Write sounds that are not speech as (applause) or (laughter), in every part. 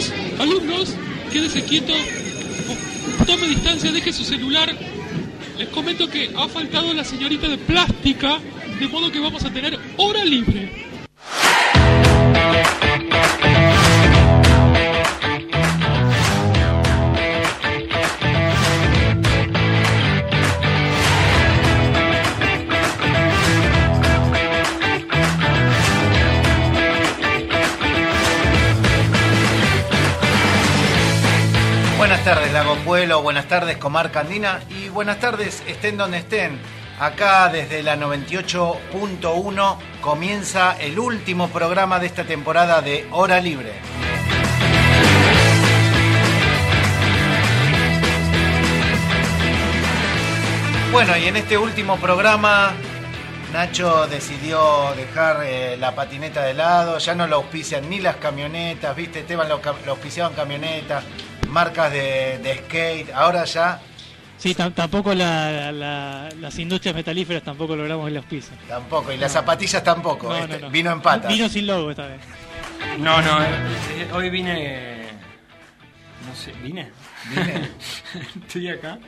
Alumnos, alumnos, quédese quieto, tome distancia, deje su celular. Les comento que ha faltado la señorita de plástica, de modo que vamos a tener hora libre. Buenas tardes, Comarca Andina y buenas tardes, estén donde estén. Acá desde la 98.1 comienza el último programa de esta temporada de Hora Libre. Bueno, y en este último programa Nacho decidió dejar eh, la patineta de lado, ya no lo auspician ni las camionetas, viste, Esteban lo, lo auspiciaban camionetas, marcas de, de skate, ahora ya Sí, tam- tampoco la- la- las industrias metalíferas tampoco logramos el auspicio. tampoco, y las zapatillas tampoco, No, este, no, no. vino en patas. Vino sin logo esta vez. No, no, eh, hoy vine. No sé, ¿vine? Vine. (laughs) Estoy acá.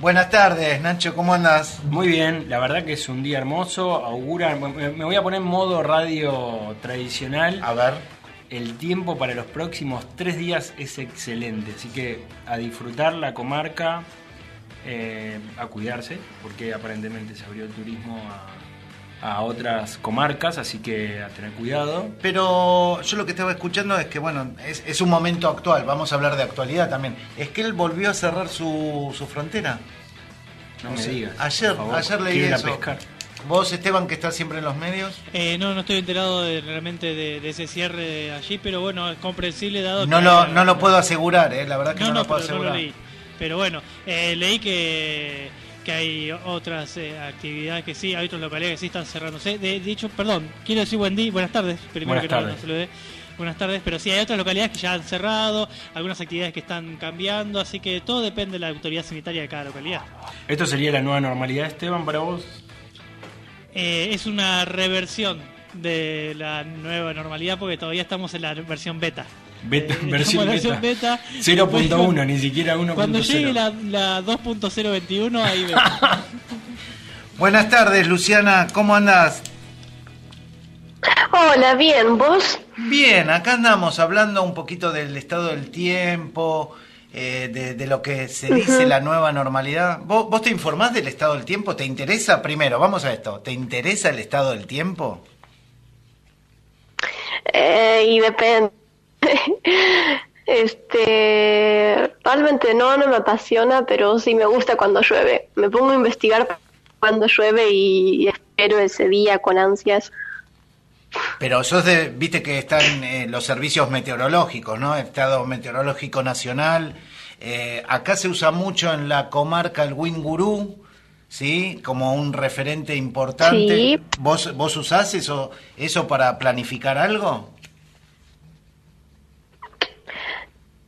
Buenas tardes, Nacho, ¿cómo andas? Muy bien, la verdad que es un día hermoso. Augura. Me me voy a poner en modo radio tradicional. A ver, El tiempo para los próximos tres días es excelente, así que a disfrutar la comarca, eh, a cuidarse, porque aparentemente se abrió el turismo a, a otras comarcas, así que a tener cuidado. pero yo lo que estaba escuchando es que, bueno, es, es un momento actual, vamos a hablar de actualidad también. Es que él volvió a cerrar su, su frontera. No O me sea, digas. Ayer, ayer leí eso. pescar. Vos, Esteban, que estás siempre en los medios. Eh, no, no estoy enterado de, realmente de, de ese cierre de allí, pero bueno, es comprensible dado No que- lo, no lo puedo asegurar, eh, la verdad que no, No, no, lo puedo pero no lo asegurar. leí. Pero bueno, eh, leí que, que hay otras eh, actividades que sí, hay otras localidades que sí están cerrándose. De, de hecho, perdón, quiero decir buen día, buenas tardes, primero Buenas que nada, tardes. no se lo dé. Buenas tardes, pero sí, hay otras localidades que ya han cerrado, algunas actividades que están cambiando, así que todo depende de la autoridad sanitaria de cada localidad. ¿Esto sería la nueva normalidad, Esteban, para vos? Eh, es una reversión de la nueva normalidad porque todavía estamos en la versión beta. Beta- Eh, versión beta. versión beta. 0.1, ni siquiera 1.0. Cuando llegue la, la 2.021, ahí vemos. (laughs) Buenas tardes, Luciana, ¿cómo andás? Hola, bien, ¿vos? Bien, acá andamos hablando un poquito del estado del tiempo, eh, de, de lo que se dice la nueva normalidad. ¿Vos, ¿Vos te informás del estado del tiempo? ¿Te interesa? Primero, vamos a esto. ¿Te interesa el estado del tiempo? Eh, y depende. (laughs) este, realmente no, no me apasiona, pero sí me gusta cuando llueve. Me pongo a investigar cuando llueve y espero ese día con ansias. Pero sos de, viste que están eh, los servicios meteorológicos, ¿no? Estado Meteorológico Nacional. Eh, acá se usa mucho en la comarca el Wingurú, ¿sí? Como un referente importante. Sí. ¿Vos, vos usás eso, eso para planificar algo?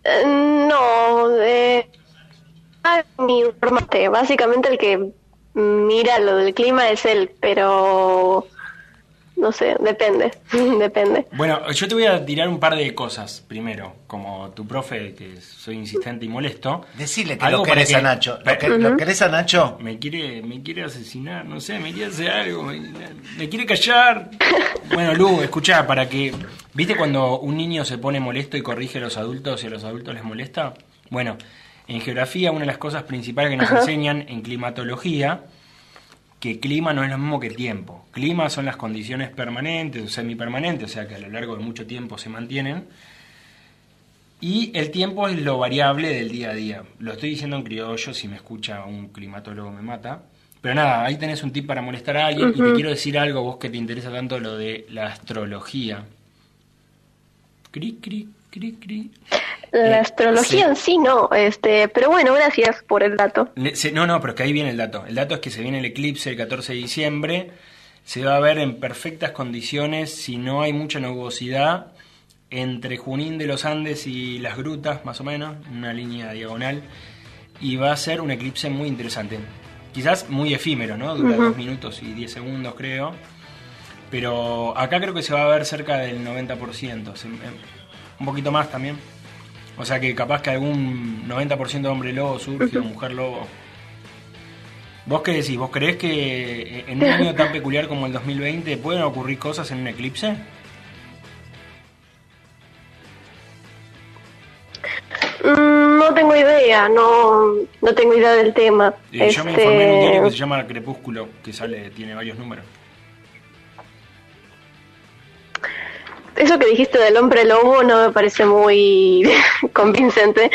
Eh, no, eh, ah, mi informante, básicamente el que mira lo del clima es él, pero no sé, depende, (laughs) depende. Bueno, yo te voy a tirar un par de cosas primero, como tu profe, que soy insistente y molesto. Decile que Algo lo para querés que- a Nacho. ¿Lo, que- lo querés a Nacho? Me quiere, me quiere asesinar, no sé, me quiere hacer algo, me, me quiere callar. (laughs) Bueno, Lu, escuchá, para que. ¿Viste cuando un niño se pone molesto y corrige a los adultos y a los adultos les molesta? Bueno, en geografía, una de las cosas principales que nos enseñan en climatología, que clima no es lo mismo que tiempo. Clima son las condiciones permanentes o semipermanentes, o sea que a lo largo de mucho tiempo se mantienen. Y el tiempo es lo variable del día a día. Lo estoy diciendo en criollo, si me escucha un climatólogo me mata. Pero nada, ahí tenés un tip para molestar a alguien y te quiero decir algo, vos que te interesa tanto lo de la astrología. Cri, cri, cri, cri. La Eh, astrología sí. en sí no, este, pero bueno, gracias por el dato. Le- se- no, no, pero es que ahí viene el dato. El dato es que se viene el eclipse el 14 de diciembre. Se va a ver en perfectas condiciones, si no hay mucha nubosidad, entre Junín de los Andes y las grutas, más o menos, una línea diagonal. Y va a ser un eclipse muy interesante. Quizás muy efímero, ¿no? Dura dos minutos y 10 segundos, creo. Pero acá creo que se va a ver cerca del 90%. se- eh, un poquito más también. O sea que capaz que algún 90% de hombre lobo surge o (laughs) mujer lobo. ¿Vos qué decís? ¿Vos creés que en un año tan peculiar como el 2020 pueden ocurrir cosas en un eclipse? Mm, no tengo idea, no, no tengo idea del tema. Eh, Yo me informé en un diario que se llama Crepúsculo, que sale, tiene varios números. Eso que dijiste del hombre lobo no me parece muy (laughs) convincente.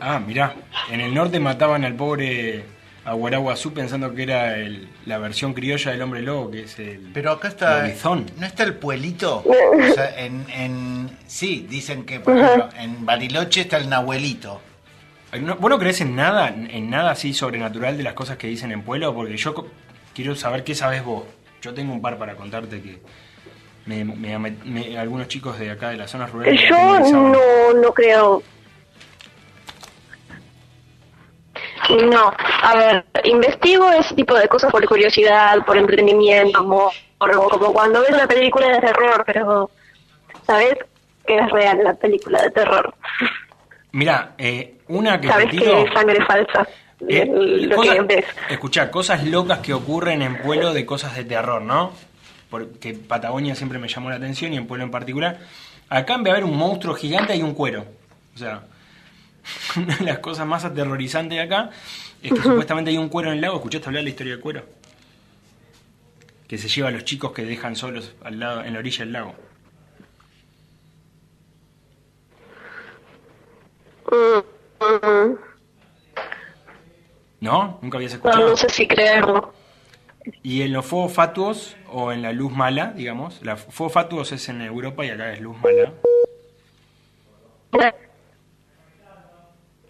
Ah, mirá, en el norte mataban al pobre Aguaraguazú pensando que era el- la versión criolla del hombre lobo, que es el Pero acá está. lobizón. ¿No está el pueblito? (laughs) O sea, en, en- sí, dicen que, por ejemplo, en Bariloche está el Nahuelito. No- ¿Vos no crees en nada, en nada así sobrenatural de las cosas que dicen en pueblo? Porque yo co- quiero saber qué sabes vos. Yo tengo un par para contarte que me, me- me- algunos chicos de acá de las zonas rurales... Yo no, no creo. No, a ver, investigo ese tipo de cosas por curiosidad, por entretenimiento, como, por- como cuando ves una película de terror, pero sabes que es real la película de terror. Mirá, eh, una que Sabes que es sangre falsa. Eh, lo cosas- que ves. escuchá, cosas locas que ocurren en Pueblo de cosas de terror, ¿no? Porque Patagonia siempre me llamó la atención y en Pueblo en particular. Acá en vez de haber un monstruo gigante hay un cuero. O sea, (laughs) una de las cosas más aterrorizantes de acá es que (laughs) supuestamente hay un cuero en el lago. ¿Escuchaste hablar de la historia del cuero? Que se lleva a los chicos que dejan solos al lado, en la orilla del lago. Mm, mm, ¿No? ¿Nunca habías no, escuchado? no sé si creerlo. Y en los fuegos fatuos o en la luz mala, digamos, la fuegos fatuos es en Europa y acá es luz mala.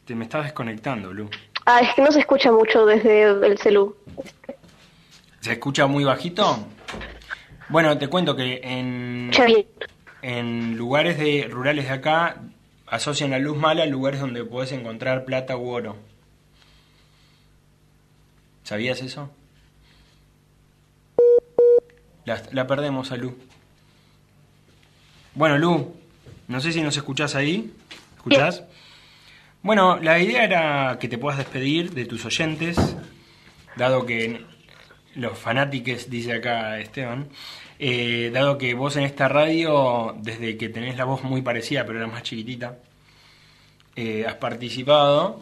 Te me estás desconectando, Lu. Ah, es que no se escucha mucho desde el celu. ¿Se escucha muy bajito? Bueno, te cuento que en, en lugares de, rurales de acá asocian la luz mala a lugares donde puedes encontrar plata u oro. ¿Sabías eso? La, la perdemos a Lu. Bueno, Lu, no sé si nos escuchás ahí. ¿Escuchás? Bueno, la idea era que te puedas despedir de tus oyentes, dado que los fanáticos, dice acá Esteban, eh, dado que vos en esta radio, desde que tenés la voz muy parecida, pero era más chiquitita, eh, has participado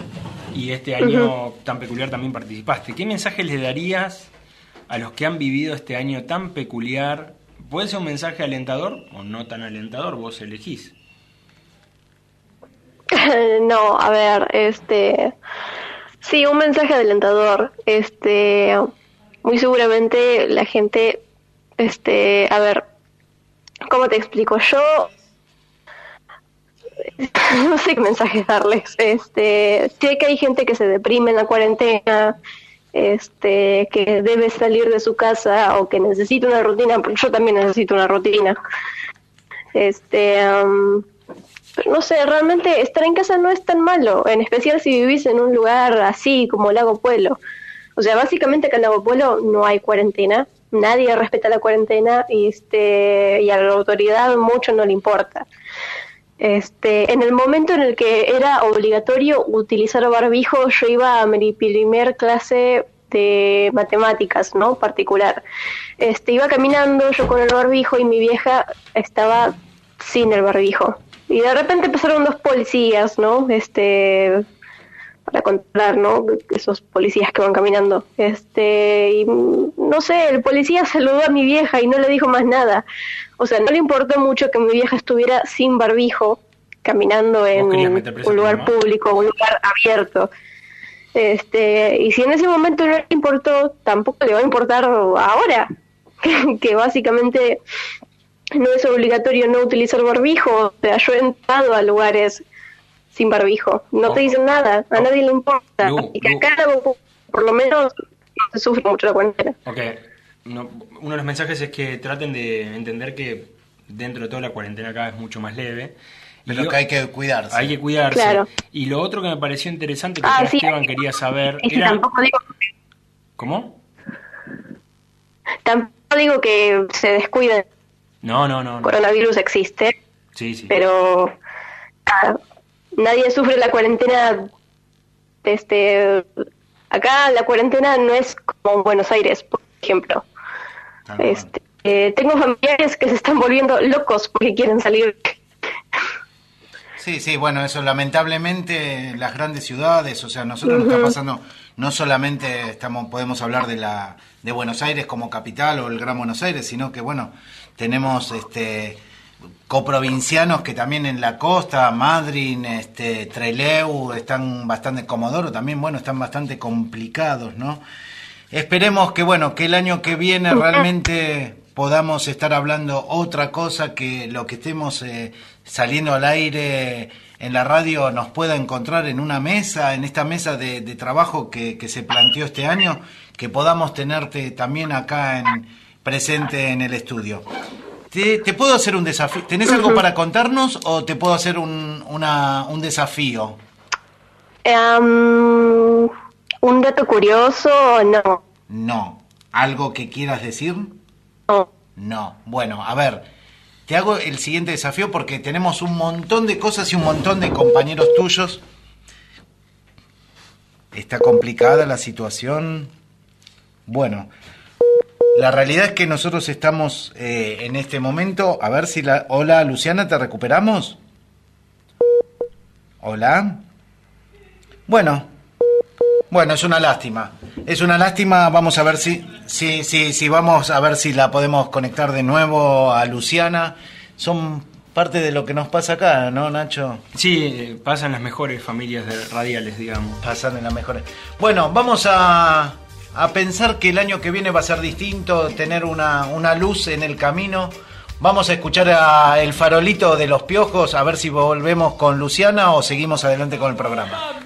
y este año tan peculiar también participaste. ¿Qué mensaje le darías a los que han vivido este año tan peculiar? Puede ser un mensaje alentador o no tan alentador, vos elegís. (laughs) no, a ver, este. Sí, un mensaje alentador. Este. Muy seguramente la gente. Este. A ver. ¿Cómo te explico? Yo. (laughs) No sé qué mensajes darles. Este. Sé que hay gente que se deprime en la cuarentena. Este. Que debe salir de su casa o que necesita una rutina. Porque yo también necesito una rutina. Este. am, pero no sé, realmente estar en casa no es tan malo, en especial si vivís en un lugar así como Lago Pueblo. O sea, básicamente acá en Lago Pueblo no hay cuarentena, nadie respeta la cuarentena y, este, y a la autoridad mucho no le importa. Este, en el momento en el que era obligatorio utilizar barbijo, yo iba a mi primer clase de matemáticas, ¿no? Particular. Este, iba caminando yo con el barbijo y mi vieja estaba sin el barbijo. Y de repente pasaron dos policías, ¿no? Este, para controlar, ¿no? Esos policías que van caminando. Este, y no sé, el policía saludó a mi vieja y no le dijo más nada. O sea, no le importó mucho que mi vieja estuviera sin barbijo, caminando en un lugar público, un lugar abierto. Este, y si en ese momento no le importó, tampoco le va a importar ahora, que, (laughs) que básicamente no es obligatorio no utilizar barbijo. O sea, yo he entrado a lugares sin barbijo. No te dicen nada, a Oh. nadie le importa. Lu, y que Lu. acá, por lo menos, no se sufre mucho la cuarentena. Ok, no- uno de los mensajes es que traten de entender que dentro de toda la cuarentena acá es mucho más leve. Y Pero que hay que cuidarse. hay que cuidarse. Claro. Y lo otro que me pareció interesante que Ah, sí, Esteban quería saber era... tampoco digo, ¿Cómo? tampoco digo que se descuiden, No, no, no. el no. coronavirus existe, Sí, sí. pero ah, nadie sufre la cuarentena. Este, acá la cuarentena no es como en Buenos Aires, por ejemplo. Tal. Este, eh, tengo familiares que se están volviendo locos porque quieren salir. Sí, sí, bueno, eso lamentablemente las grandes ciudades, o sea, nosotros nos está pasando, no solamente estamos, podemos hablar de la de Buenos Aires como capital o el Gran Buenos Aires, sino que bueno, tenemos este coprovincianos que también en la costa, Madrid, este Trelew, están bastante Comodoro también, bueno, están bastante complicados, ¿no? Esperemos que bueno, que el año que viene realmente podamos estar hablando otra cosa que lo que estemos eh, saliendo al aire en la radio nos pueda encontrar en una mesa, en esta mesa de, de trabajo que, que se planteó este año, que podamos tenerte también acá en, presente en el estudio. ¿Te, te puedo hacer un desafío? ¿Tenés algo para contarnos o te puedo hacer un, una- un desafío? Em, un dato curioso, no. No. ¿Algo que quieras decir? no. No. Bueno, a ver, te hago el siguiente desafío porque tenemos un montón de cosas y un montón de compañeros tuyos. Está complicada la situación. Bueno, la realidad es que nosotros estamos eh, en este momento. A ver si la. Hola, Luciana, ¿te recuperamos? Hola. Bueno, bueno, es una lástima. Es una lástima. Vamos a ver si, si, si, si vamos a ver si la podemos conectar de nuevo a Luciana. Son parte de lo que nos pasa acá, ¿no, Nacho? Sí, pasan las mejores familias de radiales, digamos. Pasan en las mejores. Bueno, vamos a, a pensar que el año que viene va a ser distinto, tener una, una luz en el camino. Vamos a escuchar a el farolito de los piojos, a ver si volvemos con Luciana o seguimos adelante con el programa.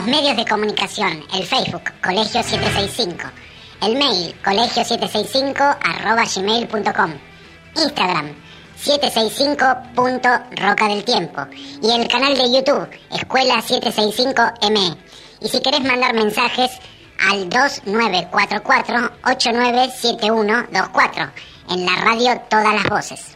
Los medios de comunicación, el Facebook, Colegio 765. El mail, colegio765 arroba gmail.com. Instagram, 765.roca del tiempo. Y el canal de YouTube, Escuela 765M. Y si querés mandar mensajes, al 2944-897124. En la radio Todas las Voces.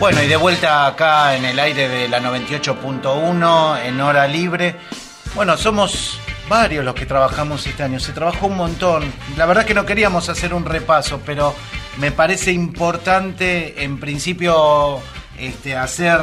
Bueno, y de vuelta acá en el aire de la 98.1 en hora libre. Bueno, somos varios los que trabajamos este año. Se trabajó un montón. La verdad que no queríamos hacer un repaso, pero me parece importante en principio este, hacer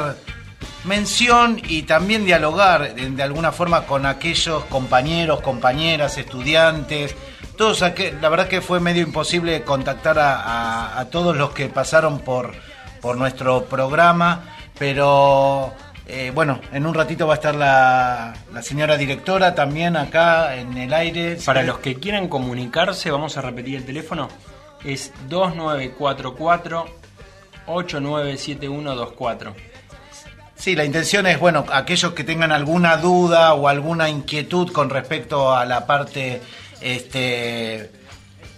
mención y también dialogar de, alguna forma con aquellos compañeros, compañeras, estudiantes. Todos aquel, la verdad que fue medio imposible contactar a todos los que pasaron por, por nuestro programa, pero eh, bueno, en un ratito va a estar la, la señora directora también acá en el aire. Para los que quieran comunicarse, vamos a repetir el teléfono. Es 2944 897124. Sí, la intención es, bueno, aquellos que tengan alguna duda o alguna inquietud con respecto a la parte este,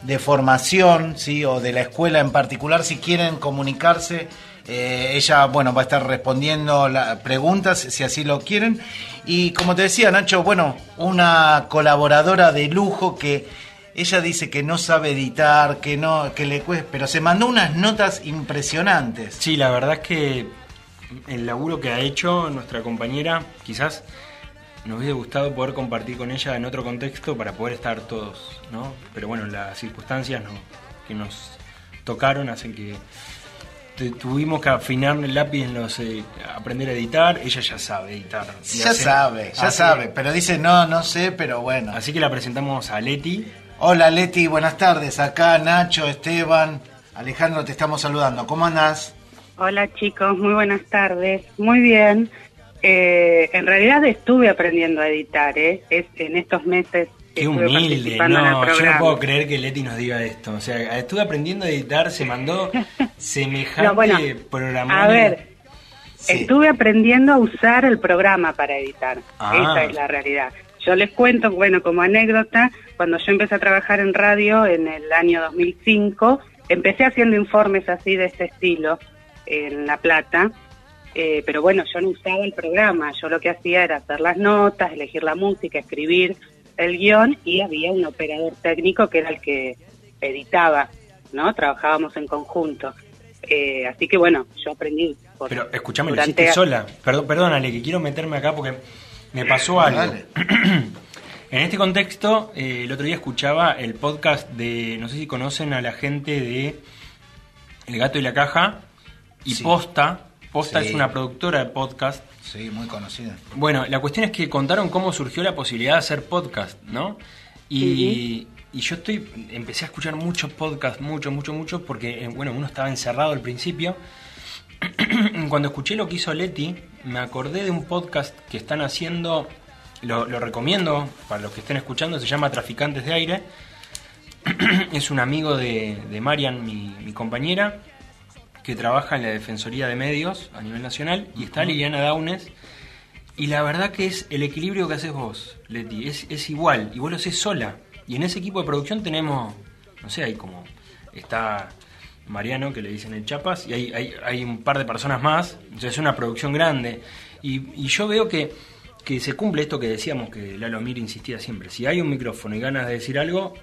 de formación, ¿sí? O de la escuela en particular, si quieren comunicarse, eh, ella, bueno, va a estar respondiendo las preguntas, si así lo quieren. Y como te decía, Nacho, bueno, una colaboradora de lujo que ella dice que no sabe editar, que no, que le cuesta, pero se mandó unas notas impresionantes. Sí, la verdad es que el laburo que ha hecho nuestra compañera, quizás nos hubiese gustado poder compartir con ella en otro contexto para poder estar todos, ¿no? Pero bueno, las circunstancias no- que nos tocaron hacen que tu- tuvimos que afinar el lápiz en los eh, aprender a editar. Ella ya sabe editar. Ya hace- sabe, ya hace- sabe, pero dice no, no sé, pero bueno. Así que la presentamos a Leti. Hola Leti, buenas tardes. Acá Nacho, Esteban, Alejandro, te estamos saludando. ¿Cómo andás? Hola chicos, muy buenas tardes. Muy bien. Eh, en realidad estuve aprendiendo a editar, ¿eh? Es en estos meses. Qué humilde, no, yo no puedo creer que Leti nos diga esto. O sea, estuve aprendiendo a editar, se mandó semejante (laughs) No, bueno, programa. A ver, Sí. estuve aprendiendo a usar el programa para editar. Ah. Esa es la realidad. Yo les cuento, bueno, como anécdota, cuando yo empecé a trabajar en radio en el año 2005, empecé haciendo informes así de este estilo en La Plata, eh, pero bueno, yo no usaba el programa, yo lo que hacía era hacer las notas, elegir la música, escribir el guion y había un operador técnico que era el que editaba, ¿no? Trabajábamos en conjunto. Eh, así que bueno, yo aprendí. por- Pero escúchame, lo hiciste sola. Perdón, perdónale, que quiero meterme acá porque me pasó algo. (clears throat) En este contexto, eh, el otro día escuchaba el podcast de, no sé si conocen a la gente de El Gato y la Caja y Sí. Posta. Posta Sí. es una productora de podcast. Sí, muy conocida. Bueno, la cuestión es que contaron cómo surgió la posibilidad de hacer podcast, ¿no? Y, y yo estoy, empecé a escuchar muchos podcasts, mucho, mucho, mucho, porque, eh, bueno, uno estaba encerrado al principio. (clears throat) Cuando escuché lo que hizo Leti, me acordé de un podcast que están haciendo, lo, lo recomiendo para los que estén escuchando, se llama Traficantes de Aire. (clears throat) es un amigo de, de Marian, mi, mi compañera, que trabaja en la Defensoría de Medios a nivel nacional, y está Liliana Daunes. Y la verdad que es el equilibrio que haces vos, Leti, es, es igual, y vos lo haces sola. Y en ese equipo de producción tenemos, no sé, hay como, está Mariano, que le dicen el Chapas, y hay, hay, hay un par de personas más, entonces es una producción grande. Y, y yo veo que, que se cumple esto que decíamos, que Lalo Mir insistía siempre, si hay un micrófono y ganas de decir algo,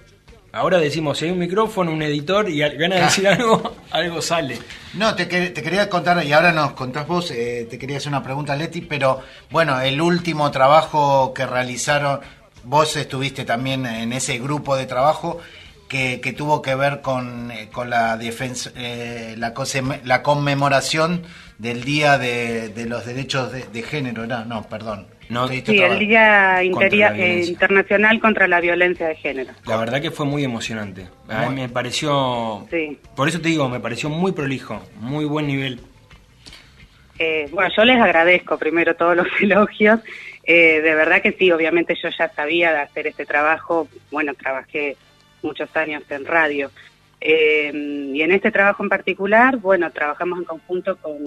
ahora decimos, si hay un micrófono, un editor y ganas de decir algo, (laughs) algo sale. No, te, te quería contar, y ahora nos contás vos, eh, te quería hacer una pregunta, Leti, pero bueno, el último trabajo que realizaron, vos estuviste también en ese grupo de trabajo que, que tuvo que ver con, eh, con la, defensa, eh, la, la conmemoración del Día de, de los Derechos de, de Género, ¿era? No, perdón. No, Sí, el. Día Interia- eh, Internacional contra la Violencia de Género. La verdad que fue muy emocionante. A mí me pareció, Sí. por eso te digo, me pareció muy prolijo, muy buen nivel. Eh, bueno, yo les agradezco primero todos los (laughs) elogios. Eh, de verdad que sí, obviamente yo ya sabía de hacer este trabajo. Bueno, trabajé muchos años en radio. Eh, y en este trabajo en particular, bueno, trabajamos en conjunto con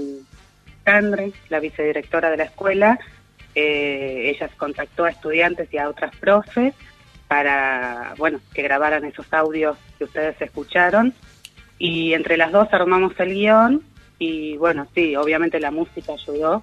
Sandra, la vicedirectora de la escuela. Eh, ella contactó a estudiantes y a otras profes para, bueno, que grabaran esos audios que ustedes escucharon. Y entre las dos armamos el guion y, bueno, sí, obviamente la música ayudó.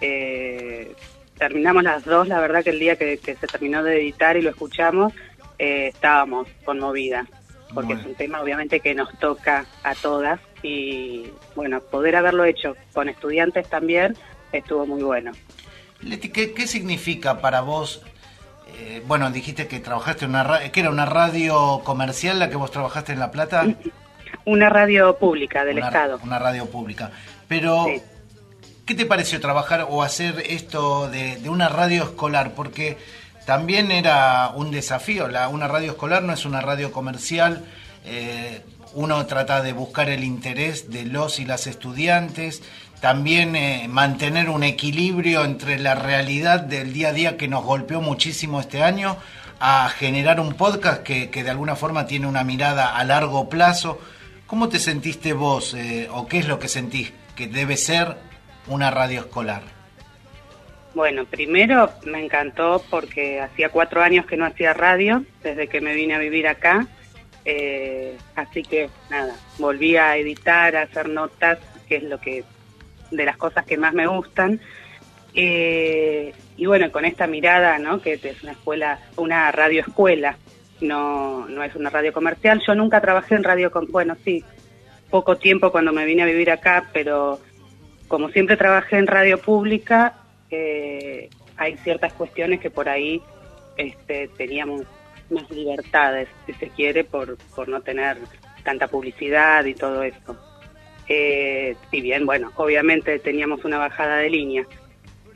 Eh, terminamos las dos, la verdad que el día que, que se terminó de editar y lo escuchamos, eh, estábamos conmovidas, porque Bueno. es un tema obviamente que nos toca a todas y bueno, poder haberlo hecho con estudiantes también estuvo muy bueno. Leti, ¿qué, qué significa para vos? eh, bueno, dijiste que trabajaste en una radio, que era una radio comercial la que vos trabajaste en La Plata. Una radio pública del una, Estado. Una radio pública. Pero, Sí. ¿qué te pareció trabajar o hacer esto de, de una radio escolar? Porque también era un desafío. La, una radio escolar no es una radio comercial. eh, uno trata de buscar el interés de los y las estudiantes. También eh, mantener un equilibrio entre la realidad del día a día que nos golpeó muchísimo este año a generar un podcast que, de alguna forma tiene una mirada a largo plazo. ¿Cómo te sentiste vos eh, o qué es lo que sentís que debe ser una radio escolar? Bueno, primero me encantó porque hacía cuatro años que no hacía radio, desde que me vine a vivir acá. Eh, así que nada, volví a editar, a hacer notas, que es lo que de las cosas que más me gustan. Eh, y bueno, con esta mirada, ¿no? Que es una escuela, una radio escuela, no, no es una radio comercial. Yo nunca trabajé en radio, com- bueno, sí, poco tiempo cuando me vine a vivir acá, pero como siempre trabajé en radio pública, eh, hay ciertas cuestiones que por ahí este, teníamos más libertades, si se quiere, por, por no tener tanta publicidad y todo esto. Eh, bien, bueno, obviamente teníamos una bajada de línea.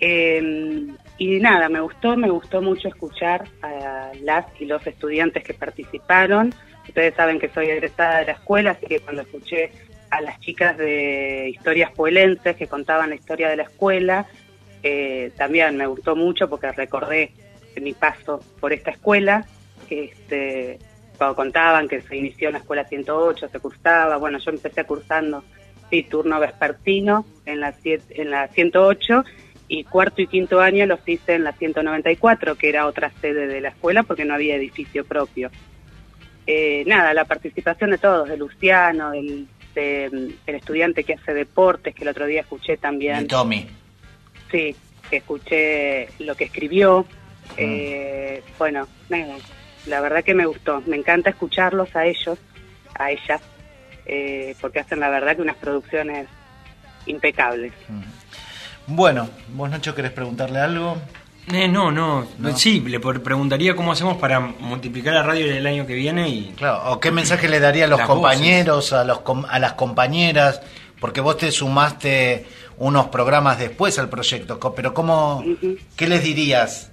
Eh, y nada, me gustó, me gustó mucho escuchar a las y los estudiantes que participaron. Ustedes saben que soy egresada de la escuela, así que cuando escuché a las chicas de historias puelenses que contaban la historia de la escuela, eh, también me gustó mucho porque recordé mi paso por esta escuela. Este, cuando contaban que se inició en la escuela 108, se cursaba, bueno, yo empecé cursando, sí, turno vespertino en la, siete- en la 108 y cuarto y quinto año los hice en la 194, que era otra sede de la escuela porque no había edificio propio. Eh, nada, la participación de todos, de Luciano, del, de, el estudiante que hace deportes, que el otro día escuché también. De Tommy. Sí, que escuché lo que escribió. Eh, bueno, nada, la verdad que me gustó. Me encanta escucharlos a ellos, a ellas, eh, porque hacen la verdad que unas producciones impecables. Bueno, vos Nacho querés preguntarle algo. Eh, no, no, No. Sí, le por- preguntaría cómo hacemos para multiplicar la radio el año que viene y. Claro, o qué mensaje le daría a los Las compañeros, a los com- a las compañeras, porque vos te sumaste unos programas después al proyecto, pero cómo, ¿qué les dirías?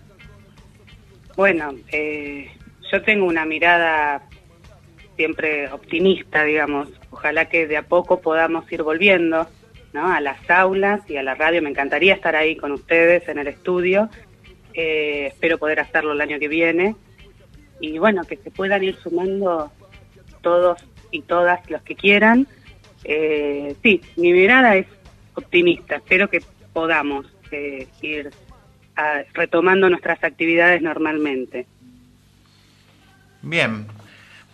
Bueno, eh, yo tengo una mirada siempre optimista, digamos. Ojalá que de a poco podamos ir volviendo ¿no? a las aulas y a la radio. Me encantaría estar ahí con ustedes en el estudio. Eh, espero poder hacerlo el año que viene. Y bueno, que se puedan ir sumando todos y todas los que quieran. Eh, sí, mi mirada es optimista. Espero que podamos eh, ir a- retomando nuestras actividades normalmente. Bien,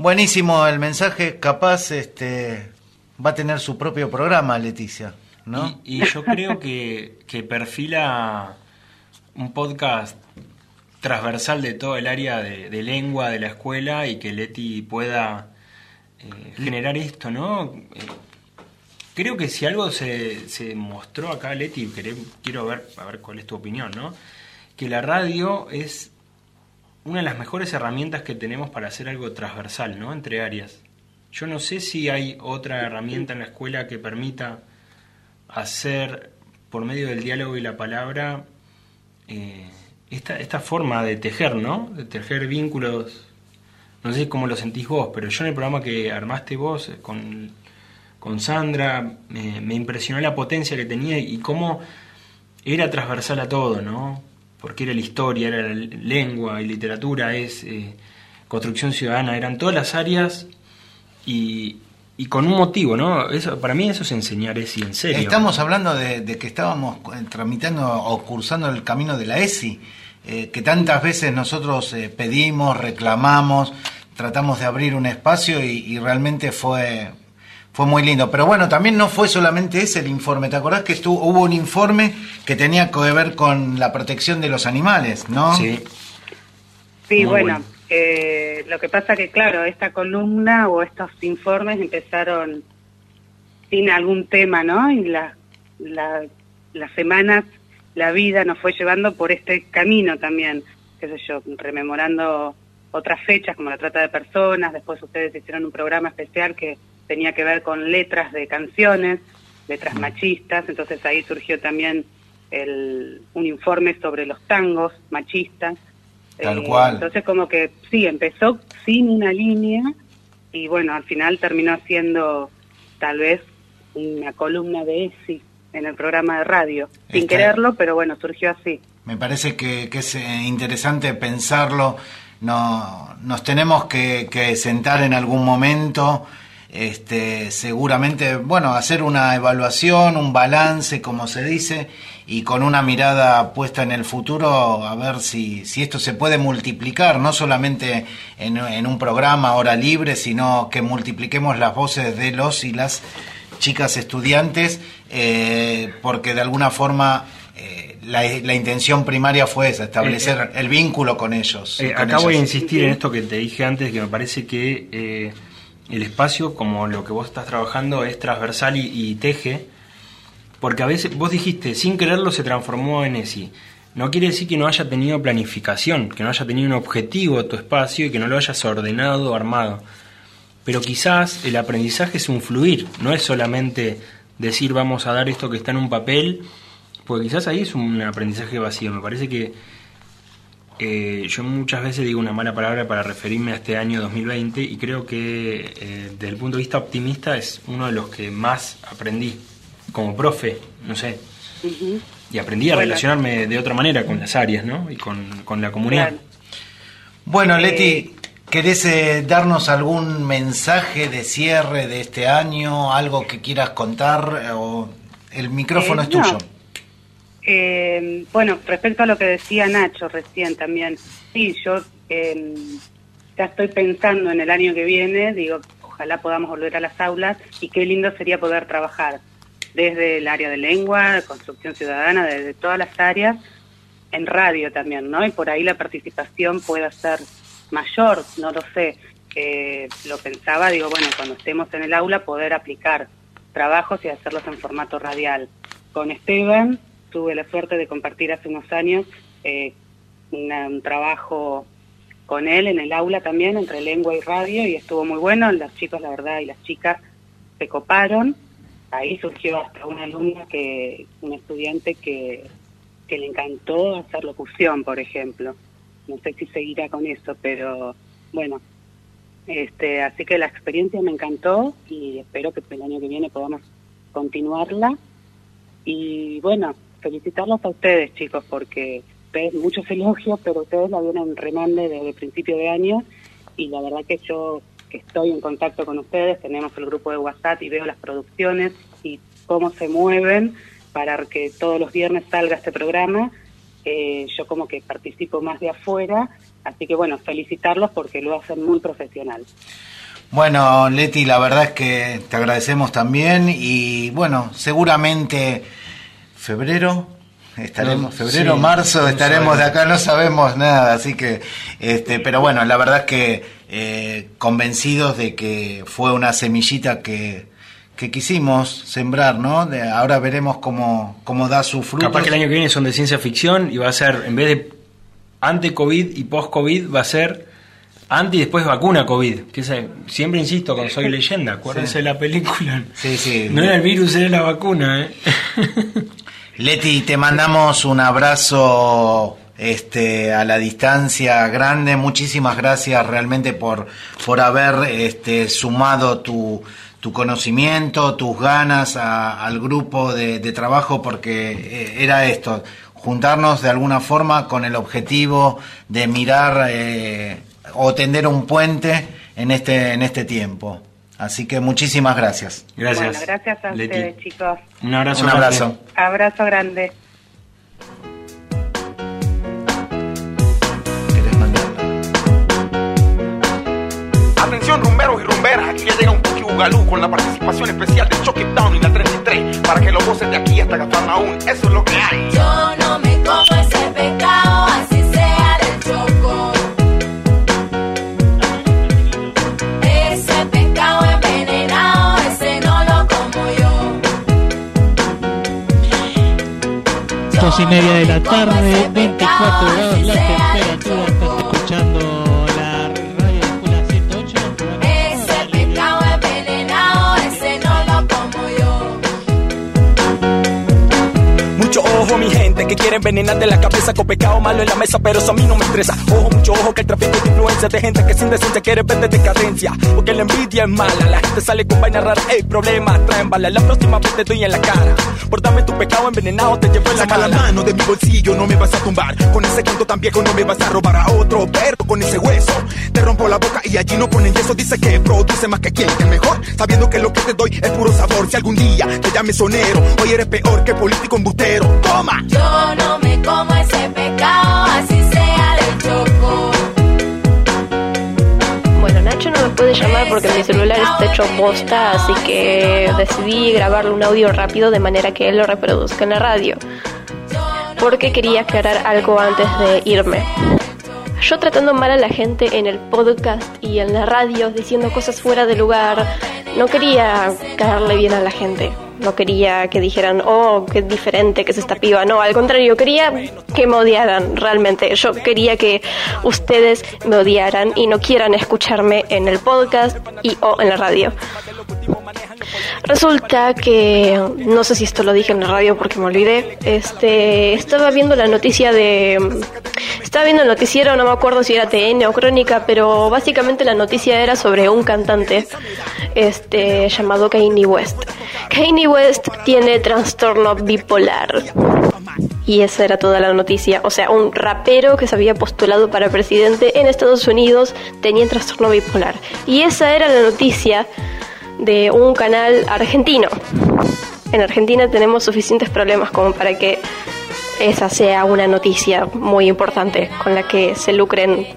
buenísimo el mensaje, capaz este va a tener su propio programa, Leticia, ¿no? Y, yo creo que, que perfila un podcast transversal de todo el área de, lengua de la escuela y que Leti pueda eh, generar esto, ¿no? Eh, creo que si algo se, se mostró acá, Leti, quiero ver, a ver cuál es tu opinión, ¿no? Que la radio es una de las mejores herramientas que tenemos para hacer algo transversal, ¿no? Entre áreas. Yo no sé si hay otra herramienta en la escuela que permita hacer, por medio del diálogo y la palabra, eh, esta, esta forma de tejer, ¿no? De tejer vínculos. No sé cómo lo sentís vos, pero yo en el programa que armaste vos eh, con, con Sandra, me, me impresionó la potencia que tenía y cómo era transversal a todo, ¿no? Porque era la historia, era la lengua y literatura, es eh, construcción ciudadana, eran todas las áreas y, con un motivo, ¿no? Eso, para mí eso es enseñar es y en serio. Estamos hablando de, que estábamos eh, tramitando o cursando el camino de la ESI, eh, que tantas veces nosotros pedimos, reclamamos, tratamos de abrir un espacio y realmente fue, fue muy lindo. Pero bueno, también no fue solamente ese el informe. ¿Te acordás que estuvo, hubo un informe que tenía que ver con la protección de los animales, no? Sí. Sí, Muy bueno, bueno. eh, lo que pasa que, claro, esta columna o estos informes empezaron sin algún tema, ¿no? Y la, la- las semanas, la vida nos fue llevando por este camino también, qué sé yo, rememorando otras fechas como la trata de personas, después ustedes hicieron un programa especial que tenía que ver con letras de canciones, letras machistas, entonces ahí surgió también el, un informe sobre los tangos machistas. Tal Eh, cual. Entonces como que sí, empezó sin una línea y bueno, al final terminó siendo tal vez una columna de ESI en el programa de radio, sin Está- quererlo, pero bueno, surgió así. Me parece que, que es eh, interesante pensarlo. No, nos tenemos que, que sentar en algún momento, este, seguramente, bueno, hacer una evaluación, un balance, como se dice, y con una mirada puesta en el futuro, a ver si, si esto se puede multiplicar, no solamente en, en un programa hora libre, sino que multipliquemos las voces de los y las chicas estudiantes, eh, porque de alguna forma eh, la, la intención primaria fue esa, establecer el vínculo con ellos. Eh, con acá voy a insistir en esto que te dije antes, que me parece que eh, el espacio, como lo que vos estás trabajando, es transversal y, teje, porque a veces vos dijiste, sin quererlo se transformó en ESI. No quiere decir que no haya tenido planificación, que no haya tenido un objetivo tu espacio y que no lo hayas ordenado o armado. Pero quizás el aprendizaje es un fluir, no es solamente decir vamos a dar esto que está en un papel, porque quizás ahí es un aprendizaje vacío. Me parece que eh, yo muchas veces digo una mala palabra para referirme a este año 2020 y creo que eh, desde el punto de vista optimista es uno de los que más aprendí como profe, no sé, y aprendí a Bueno. relacionarme de otra manera con las áreas, ¿no? Y con, con la comunidad. Claro. Bueno, Eh, Leti, ¿querés eh, darnos algún mensaje de cierre de este año? ¿Algo que quieras contar? O el micrófono Eh, es tuyo. Eh, bueno, respecto a lo que decía Nacho recién también, sí, yo eh, ya estoy pensando en el año que viene, digo, ojalá podamos volver a las aulas y qué lindo sería poder trabajar desde el área de lengua, construcción ciudadana, desde todas las áreas, en radio también, ¿no? Y por ahí la participación pueda ser mayor, no lo sé. Eh, lo pensaba, digo, bueno, cuando estemos en el aula poder aplicar trabajos y hacerlos en formato radial. Con Esteban tuve la suerte de compartir hace unos años eh, un trabajo con él en el aula también, entre lengua y radio, y estuvo muy bueno. Los chicos, la verdad, y las chicas se coparon. Ahí surgió hasta una alumna, que un estudiante que, que le encantó hacer locución, por ejemplo. No sé si seguirá con eso, pero bueno. Este, así que la experiencia me encantó y espero que el año que viene podamos continuarla. Y bueno, felicitarlos a ustedes, chicos, porque ustedes, muchos elogios, pero ustedes la vienen remande desde el principio de año y la verdad que yo que estoy en contacto con ustedes, tenemos el grupo de WhatsApp y veo las producciones y cómo se mueven para que todos los viernes salga este programa. Eh, yo como que participo más de afuera, así que bueno, felicitarlos porque lo hacen muy profesional. Bueno, Leti, la verdad es que te agradecemos también y bueno, seguramente febrero estaremos, febrero, sí, marzo estaremos de acá, no sabemos nada, así que, este, pero bueno, la verdad es que eh, convencidos de que fue una semillita que, que quisimos sembrar, ¿no? De, ahora veremos cómo, cómo da su fruto. Capaz que el año que viene son de ciencia ficción y va a ser, en vez de ante-COVID y post-COVID, va a ser anti y después vacuna COVID. Que esa- siempre insisto con Soy Leyenda, acuérdense Sí. de la película. Sí, sí. No era el virus, era la vacuna, ¿eh? (laughs) Leti, te mandamos un abrazo este, a la distancia grande. Muchísimas gracias realmente por, por haber este, sumado tu, tu conocimiento, tus ganas al grupo de, de trabajo, porque eh, era esto, juntarnos de alguna forma con el objetivo de mirar eh, o tender un puente en este, en este tiempo. Así que muchísimas gracias. Gracias. Bueno, gracias a Leti. ustedes, chicos. Un abrazo. Un grande. abrazo. Abrazo grande. ¿Querés mandarla? Atención rumberos y rumberas, aquí ya llega un Puki Bugalú con la participación especial de Chucky Town y la 33 para que los voces de aquí hasta Cafarnaún, eso es lo que hay. Yo no me como ese pecado, Dos y media de la tarde, 24 grados la temperatura, estás escuchando. Envenenar de la cabeza con pecado malo en la mesa, pero eso a mí no me estresa. Ojo, mucho ojo, que el tráfico de influencia de gente que sin decencia quiere vender decadencia. Porque la envidia es mala, la gente sale con vaina rara, ey, problema, traen bala. La próxima vez te doy en la cara. Por darme tu pecado envenenado, te llevo en la Saca la mano de mi bolsillo, no me vas a tumbar. Con ese canto tan viejo no me vas a robar a otro perro con ese hueso. Te rompo la boca y allí no ponen yeso. Dice que produce más que quien, que el mejor. Sabiendo que lo que te doy es puro sabor. Si algún día te llames sonero, hoy eres peor que político embustero. Toma. Yo no como ese pecado, así sea choco. Bueno, Nacho no me puede llamar porque mi celular está hecho bosta, así que decidí grabarle un audio rápido de manera que él lo reproduzca en la radio. Porque quería aclarar algo antes de irme. Yo tratando mal a la gente en el podcast y en la radio, diciendo cosas fuera de lugar, no quería caerle bien a la gente. No quería que dijeran, oh, qué diferente que es esta piba. No, al contrario, quería que me odiaran realmente. Yo quería que ustedes me odiaran y no quieran escucharme en el podcast y o en la radio. Resulta que no sé si esto lo dije en la radio porque me olvidé. Este estaba viendo la noticia de estaba viendo el noticiero, no me acuerdo si era TN o Crónica, pero básicamente la noticia era sobre un cantante este llamado Kanye West. Kanye West tiene trastorno bipolar. Y esa era toda la noticia. O sea, un rapero que se había postulado para presidente en Estados Unidos tenía trastorno bipolar. Y esa era la noticia de un canal argentino. En Argentina tenemos suficientes problemas como para que esa sea una noticia muy importante con la que se lucren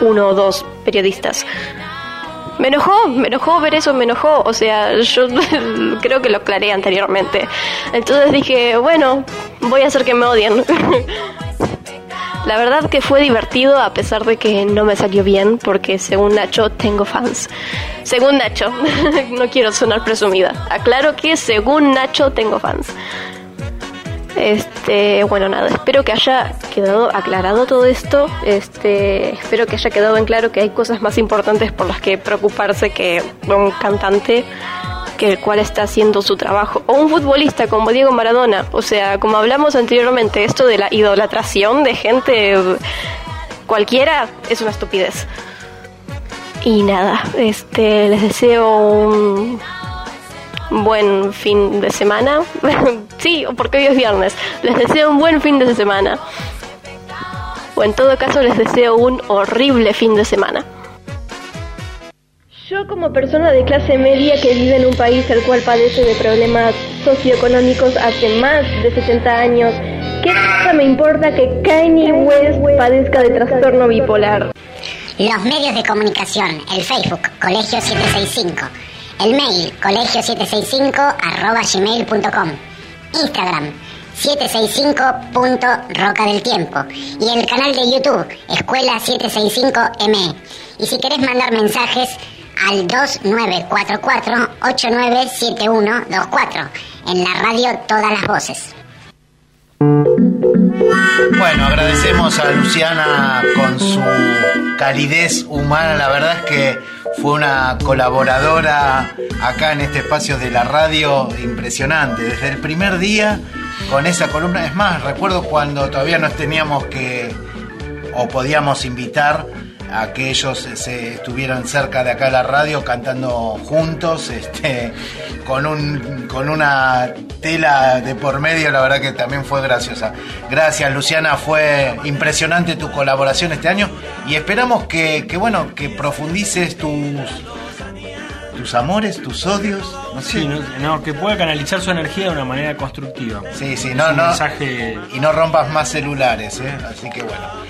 uno o dos periodistas. Me enojó, me enojó ver eso, me enojó. O sea, yo (laughs) creo que lo aclaré anteriormente. Entonces dije, bueno, voy a hacer que me odien. (laughs) La verdad que fue divertido a pesar de que no me salió bien porque según Nacho tengo fans. Según Nacho, (laughs) no quiero sonar presumida. Aclaro que según Nacho tengo fans. Este, bueno, nada, espero que haya quedado aclarado todo esto. Este, espero que haya quedado en claro que hay cosas más importantes por las que preocuparse que un cantante que el cual está haciendo su trabajo o un futbolista como Diego Maradona, o sea, como hablamos anteriormente, esto de la idolatración de gente cualquiera es una estupidez. Y nada, este les deseo un buen fin de semana. (laughs) sí, porque hoy es viernes. Les deseo un buen fin de semana. O en todo caso les deseo un horrible fin de semana. Yo como persona de clase media que vive en un país el cual padece de problemas socioeconómicos hace más de 70 años, ¿qué me importa que Kanye West padezca de trastorno bipolar? Los medios de comunicación, el Facebook, Colegio 765, el mail, colegio765 arroba gmail.com, Instagram, 765.roca del tiempo y el canal de YouTube, Escuela 765M. Y si querés mandar mensajes al 2944-897124, en la radio Todas las Voces. Bueno, agradecemos a Luciana con su calidez humana. La verdad es que fue una colaboradora acá en este espacio de la radio impresionante. Desde el primer día con esa columna. Es más, recuerdo cuando todavía nos teníamos que o podíamos invitar a que ellos se estuvieran cerca de acá de la radio cantando juntos, este, con un con una tela de por medio, la verdad que también fue graciosa. Gracias Luciana, fue impresionante tu colaboración este año y esperamos que, que bueno, que profundices tus tus amores, tus odios, no sé. Sí, no, no, que pueda canalizar su energía de una manera constructiva. Sí, sí, no, no. mensaje Y no rompas más celulares, ¿eh? Así que bueno.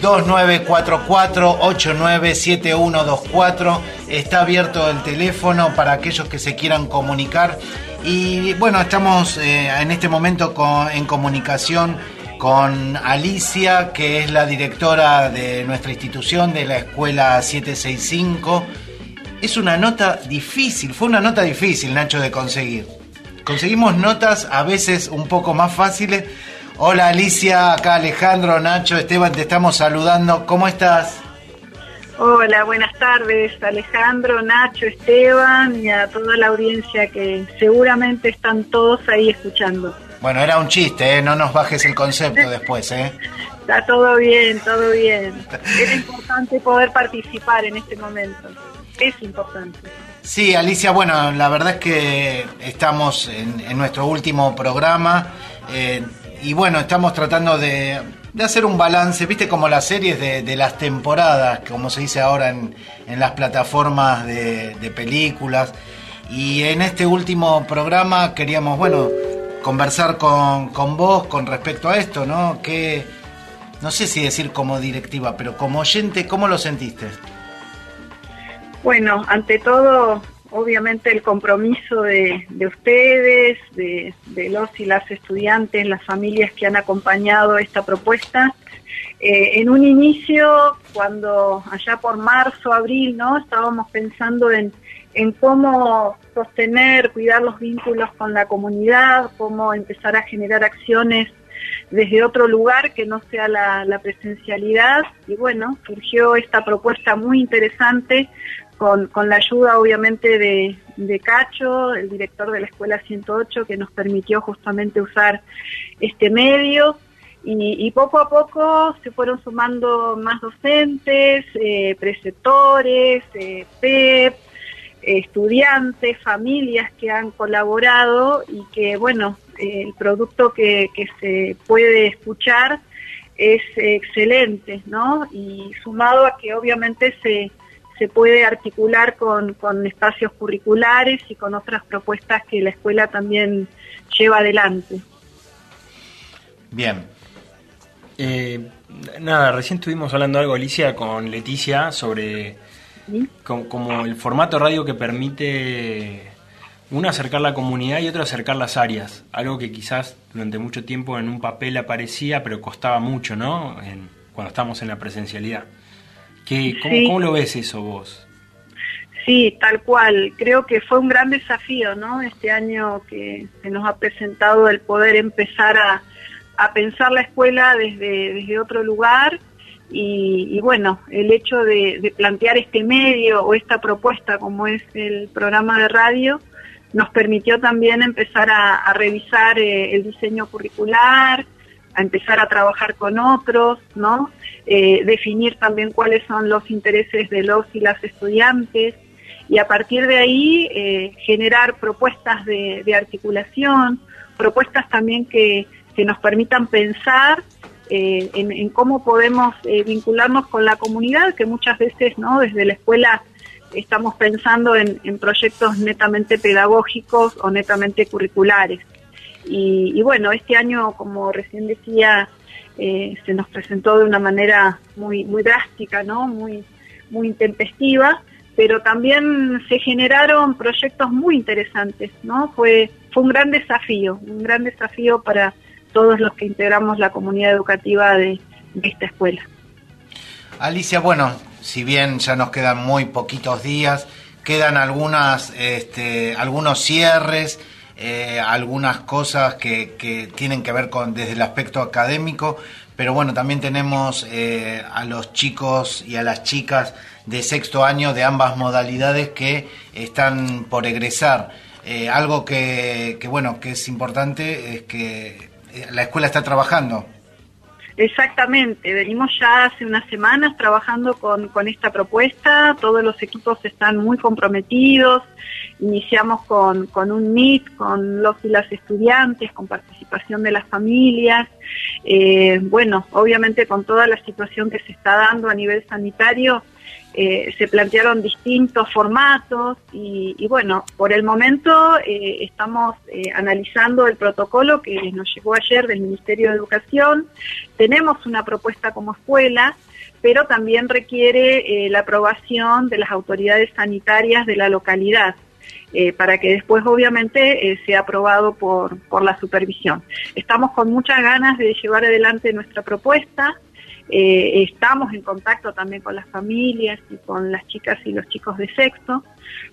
2944-897124. Está abierto el teléfono para aquellos que se quieran comunicar. Y bueno, estamos eh, en este momento en comunicación con Alicia, que es la directora de nuestra institución, de la Escuela 765. Es una nota difícil, fue una nota difícil, Nacho, de conseguir. Conseguimos notas a veces un poco más fáciles. Hola Alicia, acá Alejandro, Nacho, Esteban, te estamos saludando. ¿Cómo estás? Hola, buenas tardes, Alejandro, Nacho, Esteban y a toda la audiencia que seguramente están todos ahí escuchando. Bueno, era un chiste, ¿eh? no nos bajes el concepto (laughs) después. ¿eh? Está todo bien, todo bien. Es importante poder participar en este momento. Es importante. Sí, Alicia, bueno, la verdad es que estamos en, en nuestro último programa eh, y bueno, estamos tratando de, de hacer un balance, viste como las series de, las temporadas, como se dice ahora en, en las plataformas de, de películas. Y en este último programa queríamos, bueno, conversar con, con vos con respecto a esto, ¿no? Que, no sé si decir como directiva, pero como oyente, ¿cómo lo sentiste? Bueno, ante todo, obviamente el compromiso de, de ustedes, de, los y las estudiantes, las familias que han acompañado esta propuesta. Eh, en un inicio, cuando allá por marzo, abril, ¿no? Estábamos pensando en, en cómo sostener, cuidar los vínculos con la comunidad, cómo empezar a generar acciones desde otro lugar que no sea la, la presencialidad. Y bueno, surgió esta propuesta muy interesante con, con la ayuda obviamente de, de Cacho, el director de la Escuela 108, que nos permitió justamente usar este medio. Y, poco a poco se fueron sumando más docentes, eh, preceptores, eh, PEP, estudiantes, familias que han colaborado y que, bueno, eh, el producto que, que se puede escuchar es excelente, ¿no? Y sumado a que obviamente se, se puede articular con, con espacios curriculares y con otras propuestas que la escuela también lleva adelante. Bien. Eh, nada, recién estuvimos hablando algo, Alicia, con Leticia sobre co- como el formato radio que permite uno acercar la comunidad y otro acercar las áreas. Algo que quizás durante mucho tiempo en un papel aparecía, pero costaba mucho, ¿no? En- cuando estamos en la presencialidad. ¿Qué, cómo, Sí. cómo lo ves eso vos? Sí, tal cual. Creo que fue un gran desafío, ¿no? Este año que se nos ha presentado el poder empezar a, a pensar la escuela desde, desde otro lugar y, y bueno, el hecho de, de plantear este medio o esta propuesta como es el programa de radio nos permitió también empezar a, a revisar eh, el diseño curricular, a empezar a trabajar con otros, ¿no? Eh, definir también cuáles son los intereses de los y las estudiantes y a partir de ahí eh, generar propuestas de, de articulación, propuestas también que, que nos permitan pensar eh, en, cómo podemos eh, vincularnos con la comunidad, que muchas veces no desde la escuela estamos pensando en, en proyectos netamente pedagógicos o netamente curriculares. Y, y bueno, este año, como recién decía, eh, se nos presentó de una manera muy, muy drástica, ¿no? Muy, muy intempestiva, pero también se generaron proyectos muy interesantes, ¿no? Fue, fue un gran desafío, un gran desafío para todos los que integramos la comunidad educativa de, de esta escuela. Alicia, bueno, si bien ya nos quedan muy poquitos días, quedan algunas, este, algunos cierres, eh, algunas cosas que, tienen que ver con desde el aspecto académico, pero bueno, también tenemos eh, a los chicos y a las chicas de sexto año de ambas modalidades que están por egresar. Eh, algo que, bueno, que es importante es que la escuela está trabajando. Exactamente, venimos ya hace unas semanas trabajando con, con esta propuesta, todos los equipos están muy comprometidos, iniciamos con, con un MIT, con los y las estudiantes, con participación de las familias, eh, bueno, obviamente con toda la situación que se está dando a nivel sanitario, eh, se plantearon distintos formatos y, y bueno, por el momento eh, estamos eh, analizando el protocolo que nos llegó ayer del Ministerio de Educación. Tenemos una propuesta como escuela, pero también requiere eh, la aprobación de las autoridades sanitarias de la localidad. para que después obviamente sea aprobado por, por la supervisión. Estamos con muchas ganas de llevar adelante nuestra propuesta, eh, estamos en contacto también con las familias y con las chicas y los chicos de sexto,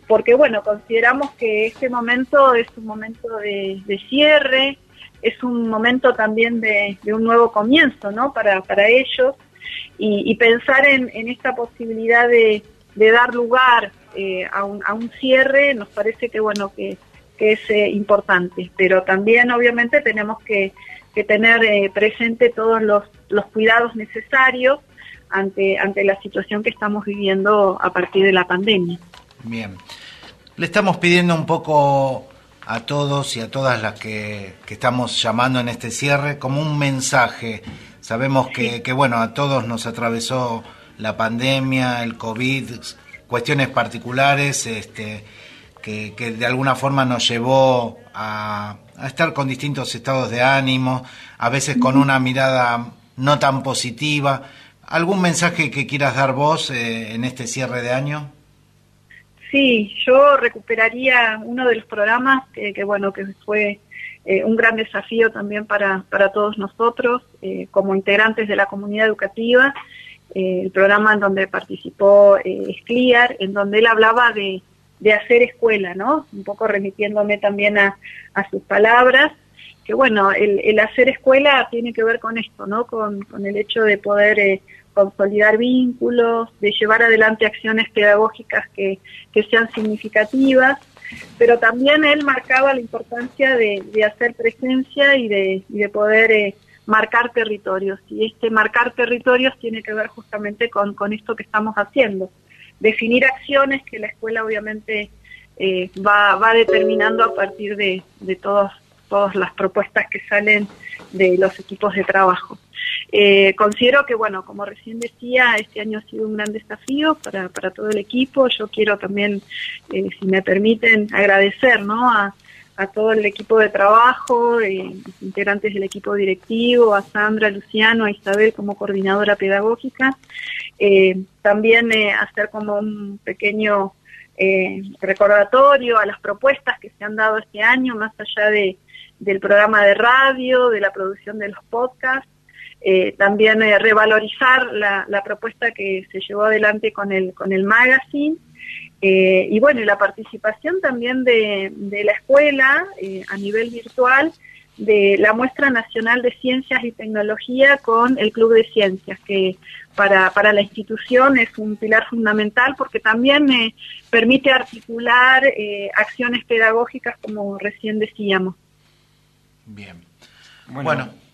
porque bueno, consideramos que este momento es un momento de, cierre, es un momento también de, un nuevo comienzo, ¿no? Para, para ellos y, y pensar en, en esta posibilidad de, de dar lugar eh, a, un, a un cierre nos parece que bueno que, que es eh, importante, pero también obviamente tenemos que, que tener eh, presente todos los, los cuidados necesarios ante, ante la situación que estamos viviendo a partir de la pandemia. Bien. Le estamos pidiendo un poco a todos y a todas las que, que estamos llamando en este cierre como un mensaje. Sabemos que, que, bueno, a todos nos atravesó la pandemia, el COVID, cuestiones particulares este, que, que de alguna forma nos llevó a, a estar con distintos estados de ánimo, a veces con una mirada no tan positiva. ¿Algún mensaje que quieras dar vos eh, en este cierre de año? Sí, yo recuperaría uno de los programas que, bueno, que fue eh, un gran desafío también para, para todos nosotros eh, como integrantes de la comunidad educativa, eh, el programa en donde participó eh, Scliar, en donde él hablaba de, de hacer escuela, ¿no? Un poco remitiéndome también a, a sus palabras, que bueno, el, el, hacer escuela tiene que ver con esto, ¿no? Con, con el hecho de poder eh, consolidar vínculos, de llevar adelante acciones pedagógicas que, que sean significativas, pero también él marcaba la importancia de, de hacer presencia y de, y de poder eh, marcar territorios. Y este marcar territorios tiene que ver justamente con, con esto que estamos haciendo. Definir acciones que la escuela obviamente eh, va, va determinando a partir de, de todos, todas las propuestas que salen de los equipos de trabajo. Eh, considero que, bueno, como recién decía, este año ha sido un gran desafío para, para todo el equipo. Yo quiero también, eh, si me permiten, agradecer ¿no? a, a todo el equipo de trabajo, eh, integrantes del equipo directivo, a Sandra, a Luciano, a Isabel como coordinadora pedagógica. Eh, también eh, hacer como un pequeño eh, recordatorio a las propuestas que se han dado este año, más allá de, del programa de radio, de la producción de los podcasts. Eh, también revalorizar la, la, propuesta que se llevó adelante con el, con el magazine eh, y bueno, y la participación también de, de la escuela eh, a nivel virtual de la muestra nacional de ciencias y tecnología con el Club de Ciencias, que para, para la institución es un pilar fundamental porque también eh, permite articular eh, acciones pedagógicas como recién decíamos. Bien. Bueno, bueno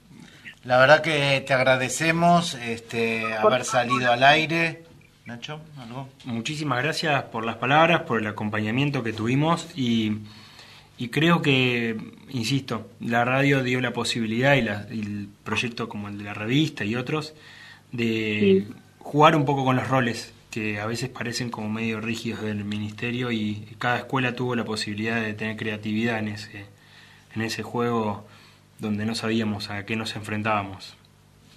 la verdad que te agradecemos este, haber salido al aire. Nacho, ¿algo? Muchísimas gracias por las palabras, por el acompañamiento que tuvimos y, y creo que, insisto, la radio dio la posibilidad y, la, y, el proyecto como el de la revista y otros de sí. jugar un poco con los roles que a veces parecen como medio rígidos del ministerio y cada escuela tuvo la posibilidad de tener creatividad en ese, en ese juego donde no sabíamos a qué nos enfrentábamos.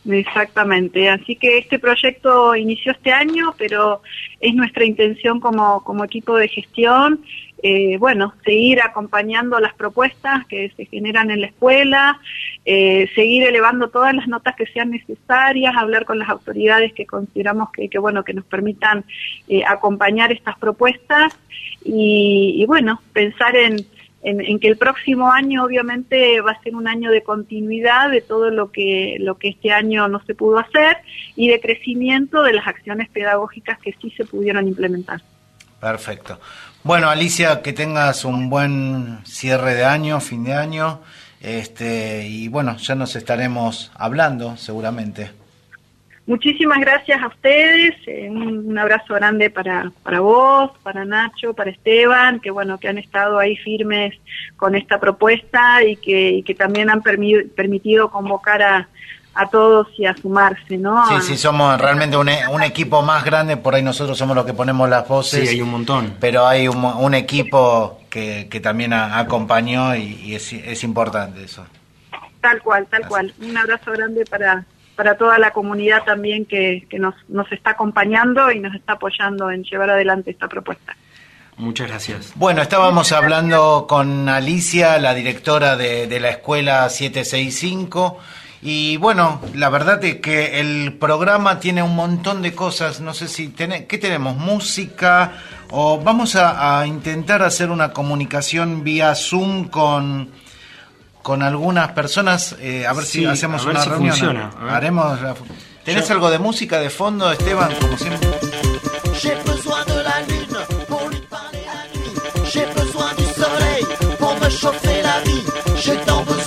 Exactamente, así que este proyecto inició este año, pero es nuestra intención como, como equipo de gestión, eh, bueno, seguir acompañando las propuestas que se generan en la escuela, eh, seguir elevando todas las notas que sean necesarias, hablar con las autoridades que consideramos que, que bueno, que nos permitan eh, acompañar estas propuestas y, y bueno, pensar en, en, que el próximo año obviamente va a ser un año de continuidad de todo lo que, lo que este año no se pudo hacer y de crecimiento de las acciones pedagógicas que sí se pudieron implementar. Perfecto. Bueno, Alicia, que tengas un buen cierre de año, fin de año, este, y bueno, ya nos estaremos hablando seguramente. Muchísimas gracias a ustedes, eh, un, abrazo grande para, para vos, para Nacho, para Esteban, que bueno, que han estado ahí firmes con esta propuesta y que, y que también han permi permitido convocar a, a todos y a sumarse, ¿no? Sí, sí, somos realmente un, e- un equipo más grande, por ahí nosotros somos los que ponemos las voces. Sí, hay un montón. Pero hay un, mo- un equipo que, que también a- acompañó y, y es, es importante eso. Tal cual, tal cual. Un abrazo grande para, para toda la comunidad también que, que nos, nos está acompañando y nos está apoyando en llevar adelante esta propuesta. Muchas gracias. Bueno, estábamos hablando con Alicia, la directora de, de la escuela 765. Y bueno, la verdad es que el programa tiene un montón de cosas. No sé si tiene, ¿qué tenemos? Música o vamos a, a intentar hacer una comunicación vía Zoom con con algunas personas. eh, a ver si hacemos a ver una si reunión. funciona, a ver. Haremos. la- ¿Tenés Yo- algo de música de fondo, Esteban? Como siempre. J'ai besoin de la lune pour lui parler la nuit. J'ai besoin du soleil pour me chauffer la vie. J'ai tant besoin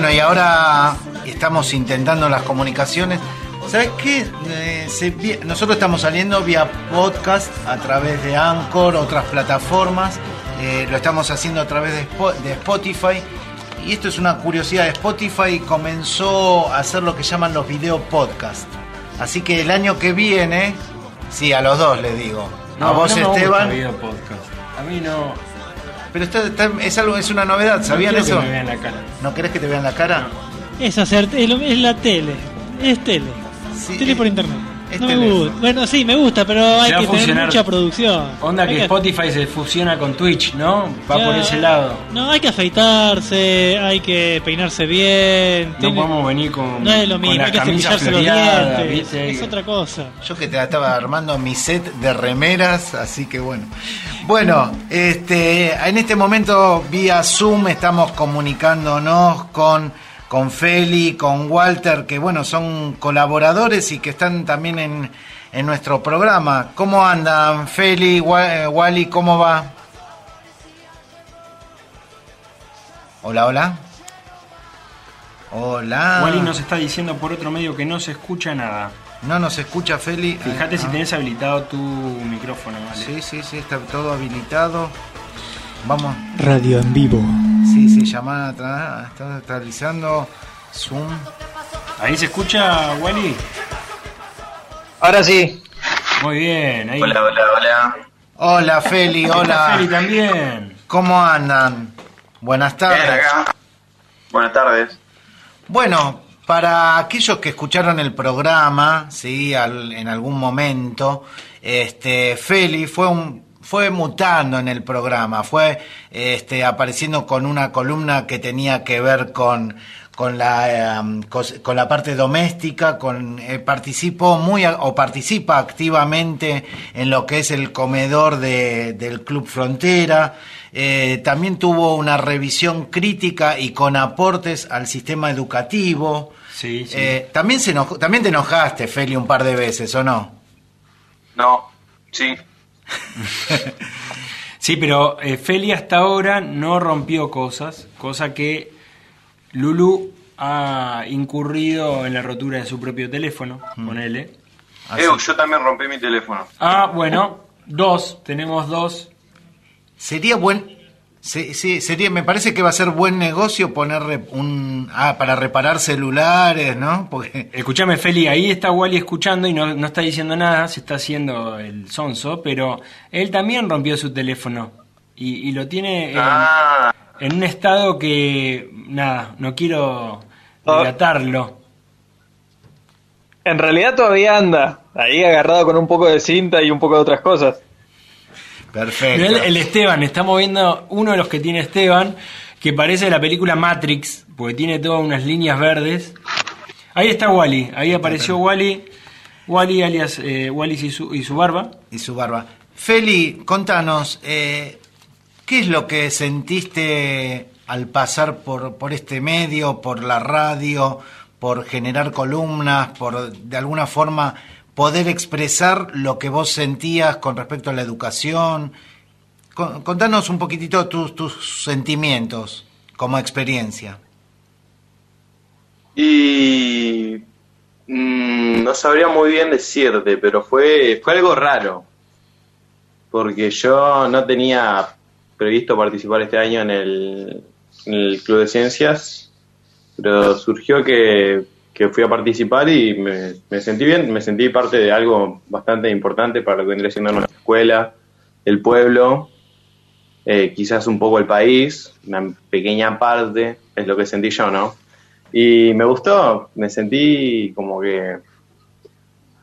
Bueno, y ahora estamos intentando las comunicaciones. ¿Sabes qué? Eh, se nosotros estamos saliendo vía podcast a través de Anchor, otras plataformas. Eh, lo estamos haciendo a través de, Spo- de Spotify. Y esto es una curiosidad. Spotify comenzó a hacer lo que llaman los video podcast. Así que el año que viene, sí, a los dos les digo. a vos, no me gusta Esteban. video podcast. A mí no. Pero está- está- es algo, es una novedad, ¿sabían no eso? Que me vean la cara. ¿No querés que te vean la cara? Es hacer, es, lo- es la tele, es tele. tele por internet. Es No me teléfono. gusta. Bueno, sí, me gusta, pero hay que tener mucha producción. Onda Hay que Spotify se fusiona con Twitch, ¿no? Va Ya, por ese lado. No, hay que afeitarse, hay que peinarse bien. No tiene- podemos venir con, no es lo con mismo, la hay que camisa cepillarse los dientes. ¿viste? Es otra cosa. Yo que te estaba armando mi set de remeras, así que bueno. Bueno, este, en este momento vía Zoom estamos comunicándonos con, con Feli, con Walter, que bueno, son colaboradores y que están también en, en nuestro programa. ¿Cómo andan, Feli, eh, Wally? ¿Cómo va? Hola, hola. Hola. Wally nos está diciendo por otro medio que no se escucha nada. No nos escucha Feli. Fíjate si Ah. tenés habilitado tu micrófono, ¿vale? Sí, sí, sí, está todo habilitado. Vamos. Radio en vivo. Sí, llamada atrás, está actualizando. Zoom. ¿Ahí se escucha, Wally? Ahora sí. Muy bien, ahí. Hola, hola, hola. Hola, Feli, hola. Feli también. ¿Cómo andan? Buenas tardes. Bien, acá. Buenas tardes. Bueno, para aquellos que escucharon el programa, sí, al- en algún momento, este, Feli fue un fue mutando en el programa, fue este, apareciendo con una columna que tenía que ver con con la em, con la parte doméstica, con eh, participó muy o participa activamente en lo que es el comedor de- del Club Frontera. Eh, también tuvo una revisión crítica y con aportes al sistema educativo. Sí, sí. Eh, también, se enojó- también te enojaste, Feli, un par de veces, ¿o no? No, sí. (laughs) Sí, pero eh, Feli hasta ahora no rompió cosas, cosa que Lulu ha incurrido en la rotura de su propio teléfono, ponele. Eu, yo también rompí mi teléfono. Ah, bueno, dos, tenemos dos. Sería buen. Se- sí, sería, me parece que va a ser buen negocio poner un. Ah, para reparar celulares, ¿no? Porque. Escúchame, Feli, ahí está Wally escuchando y no, no está diciendo nada, se está haciendo el sonso, pero él también rompió su teléfono y, y lo tiene en, Ah. en un estado que, nada, no quiero delatarlo. En realidad todavía anda, ahí agarrado con un poco de cinta y un poco de otras cosas. Perfecto. El, el Esteban, estamos viendo uno de los que tiene Esteban, que parece de la película Matrix, porque tiene todas unas líneas verdes. Ahí está Wally, ahí apareció Wally, Wally alias eh, Wally y su, y su barba. Y su barba. Feli, contanos, eh, ¿qué es lo que sentiste al pasar por, por este medio, por la radio, por generar columnas, por de alguna forma poder expresar lo que vos sentías con respecto a la educación? Con- Contanos un poquitito tus, tus sentimientos como experiencia. Y mm, no sabría muy bien decirte, pero fue, fue algo raro. Porque yo no tenía previsto participar este año en el, en el Club de Ciencias, pero surgió que, que fui a participar y me, me sentí bien, me sentí parte de algo bastante importante para lo que vendría siendo nuestra escuela, el pueblo, eh, quizás un poco el país, una pequeña parte, es lo que sentí yo, ¿no? Y me gustó, me sentí como que...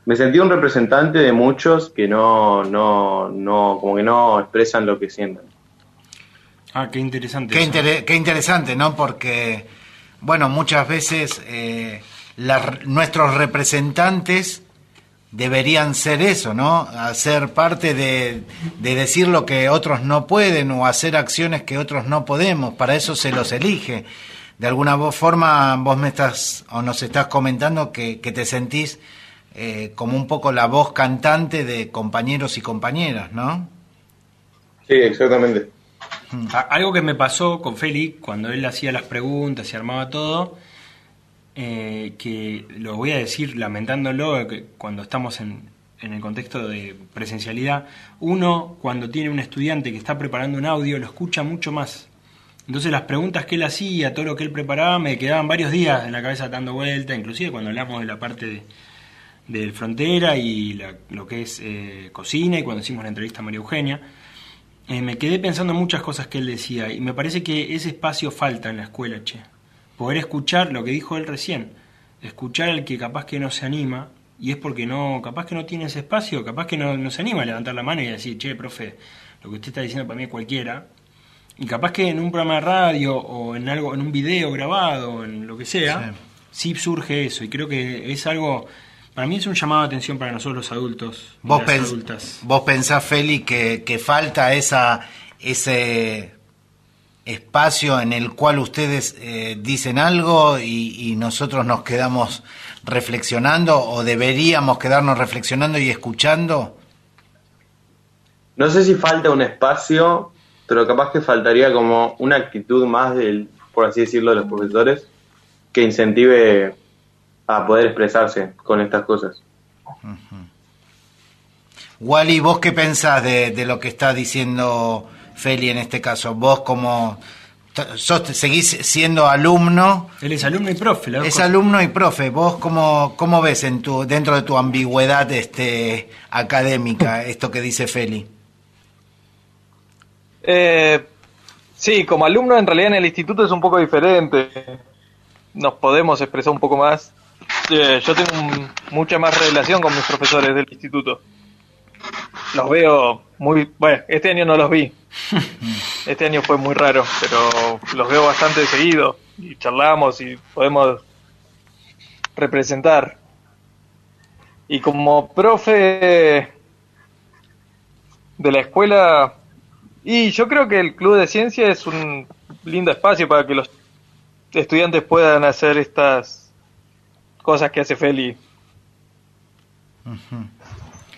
Me sentí un representante de muchos que no, no, no, como que no expresan lo que sienten. Ah, qué interesante. Qué, eso. intere- qué interesante, ¿no? Porque, bueno, muchas veces eh, las- nuestros representantes deberían ser eso, ¿no? Hacer parte de, de decir lo que otros no pueden o hacer acciones que otros no podemos. Para eso se los elige. De alguna forma vos me estás o nos estás comentando que, que te sentís eh, como un poco la voz cantante de compañeros y compañeras, ¿no? Sí, exactamente. A- Algo que me pasó con Feli cuando él hacía las preguntas y armaba todo, eh, que lo voy a decir lamentándolo, que cuando estamos en, en el contexto de presencialidad, uno cuando tiene un estudiante que está preparando un audio lo escucha mucho más. Entonces las preguntas que él hacía, todo lo que él preparaba, me quedaban varios días en la cabeza dando vuelta, inclusive cuando hablamos de la parte de, frontera y lo que es eh, cocina y cuando hicimos la entrevista a María Eugenia. Eh, me quedé pensando en muchas cosas que él decía y me parece que ese espacio falta en la escuela, che. Poder escuchar lo que dijo él recién, escuchar al que capaz que no se anima y es porque no, capaz que no tiene ese espacio, capaz que no, no se anima a levantar la mano y decir, che, profe, lo que usted está diciendo para mí es cualquiera. Y capaz que en un programa de radio o en algo, en un video grabado, en lo que sea, sí, surge eso. Y creo que es algo, para mí es un llamado de atención para nosotros los adultos. y Vos, las pens- adultas. vos pensás, Feli, que, que falta esa, ese espacio en el cual ustedes eh, dicen algo y, y nosotros nos quedamos reflexionando o deberíamos quedarnos reflexionando y escuchando. No sé si falta un espacio, pero capaz que faltaría como una actitud más del, por así decirlo, de los profesores que incentive a poder expresarse con estas cosas. Wally, ¿vos qué pensás de, de lo que está diciendo Feli en este caso? Vos como sos, seguís siendo alumno. Él es alumno y profe. dos Es cosas. alumno y profe. ¿Vos cómo, cómo ves en tu, dentro de tu ambigüedad este, académica (laughs) esto que dice Feli? Eh, sí, como alumno en realidad en el instituto es un poco diferente. Nos podemos expresar un poco más. Eh, yo tengo un- mucha más relación con mis profesores del instituto. Los veo muy... Bueno, este año no los vi. (laughs) Este año fue muy raro, pero los veo bastante seguido y charlamos y podemos representar. Y como profe de la escuela, y yo creo que el Club de Ciencia es un lindo espacio para que los estudiantes puedan hacer estas cosas que hace Feli.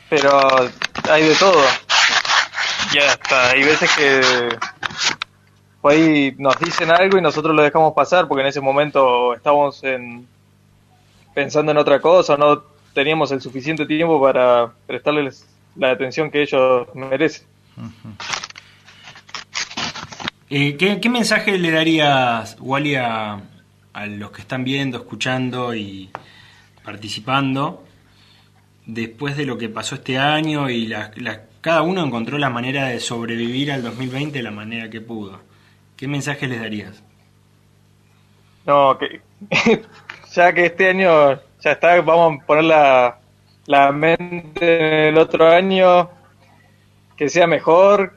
Pero hay de todo. Y hasta hay veces que por ahí nos dicen algo y nosotros lo dejamos pasar porque en ese momento estamos en, pensando en otra cosa, no teníamos el suficiente tiempo para prestarles la atención que ellos merecen. Eh, ¿qué, qué mensaje le darías, Wally, a los que están viendo, escuchando y participando después de lo que pasó este año y cada uno encontró la manera de sobrevivir al 2020 de la manera que pudo? ¿Qué mensaje les darías? No, que (laughs) ya que este año ya está, vamos a poner la, la mente en el otro año, que sea mejor,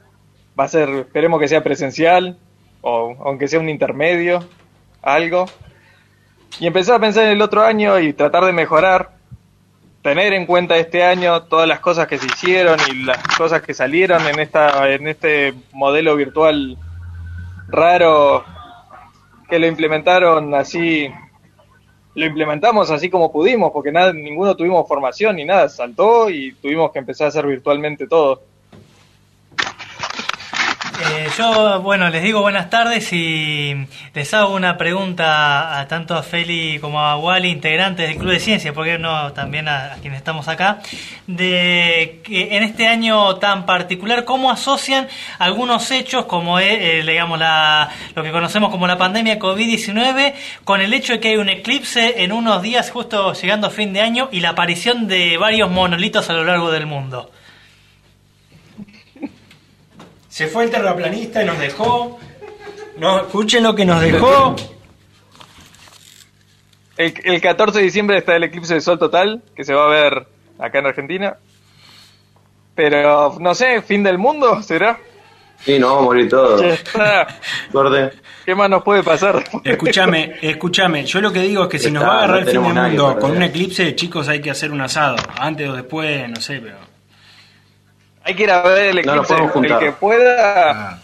va a ser, esperemos que sea presencial, o aunque sea un intermedio, algo. Y empezar a pensar en el otro año y tratar de mejorar, tener en cuenta este año todas las cosas que se hicieron y las cosas que salieron en esta en este modelo virtual raro que lo implementaron así lo implementamos así como pudimos porque nada ninguno tuvimos formación ni nada saltó y tuvimos que empezar a hacer virtualmente todo Eh, yo, bueno, les digo buenas tardes y les hago una pregunta a tanto a Feli como a Wally, integrantes del Club de Ciencia, porque no también a, a quienes estamos acá, de que en este año tan particular, ¿cómo asocian algunos hechos como eh, eh, digamos la, lo que conocemos como la pandemia COVID-19 con el hecho de que hay un eclipse en unos días justo llegando a fin de año y la aparición de varios monolitos a lo largo del mundo? Se fue el terraplanista y nos dejó. No, escuchen lo que nos dejó. el, el 14 de diciembre está el eclipse de sol total que se va a ver acá en Argentina pero no sé fin del mundo será Sí, no, vamos a morir todos. ¿Qué más nos puede pasar? Escúchame, escúchame. Yo lo que digo es que si nos va a agarrar no el fin del mundo con un eclipse, chicos, hay que hacer un asado. Antes o después, no sé, pero. Hay que ir a ver el No nos eclipse. podemos juntar. el que pueda,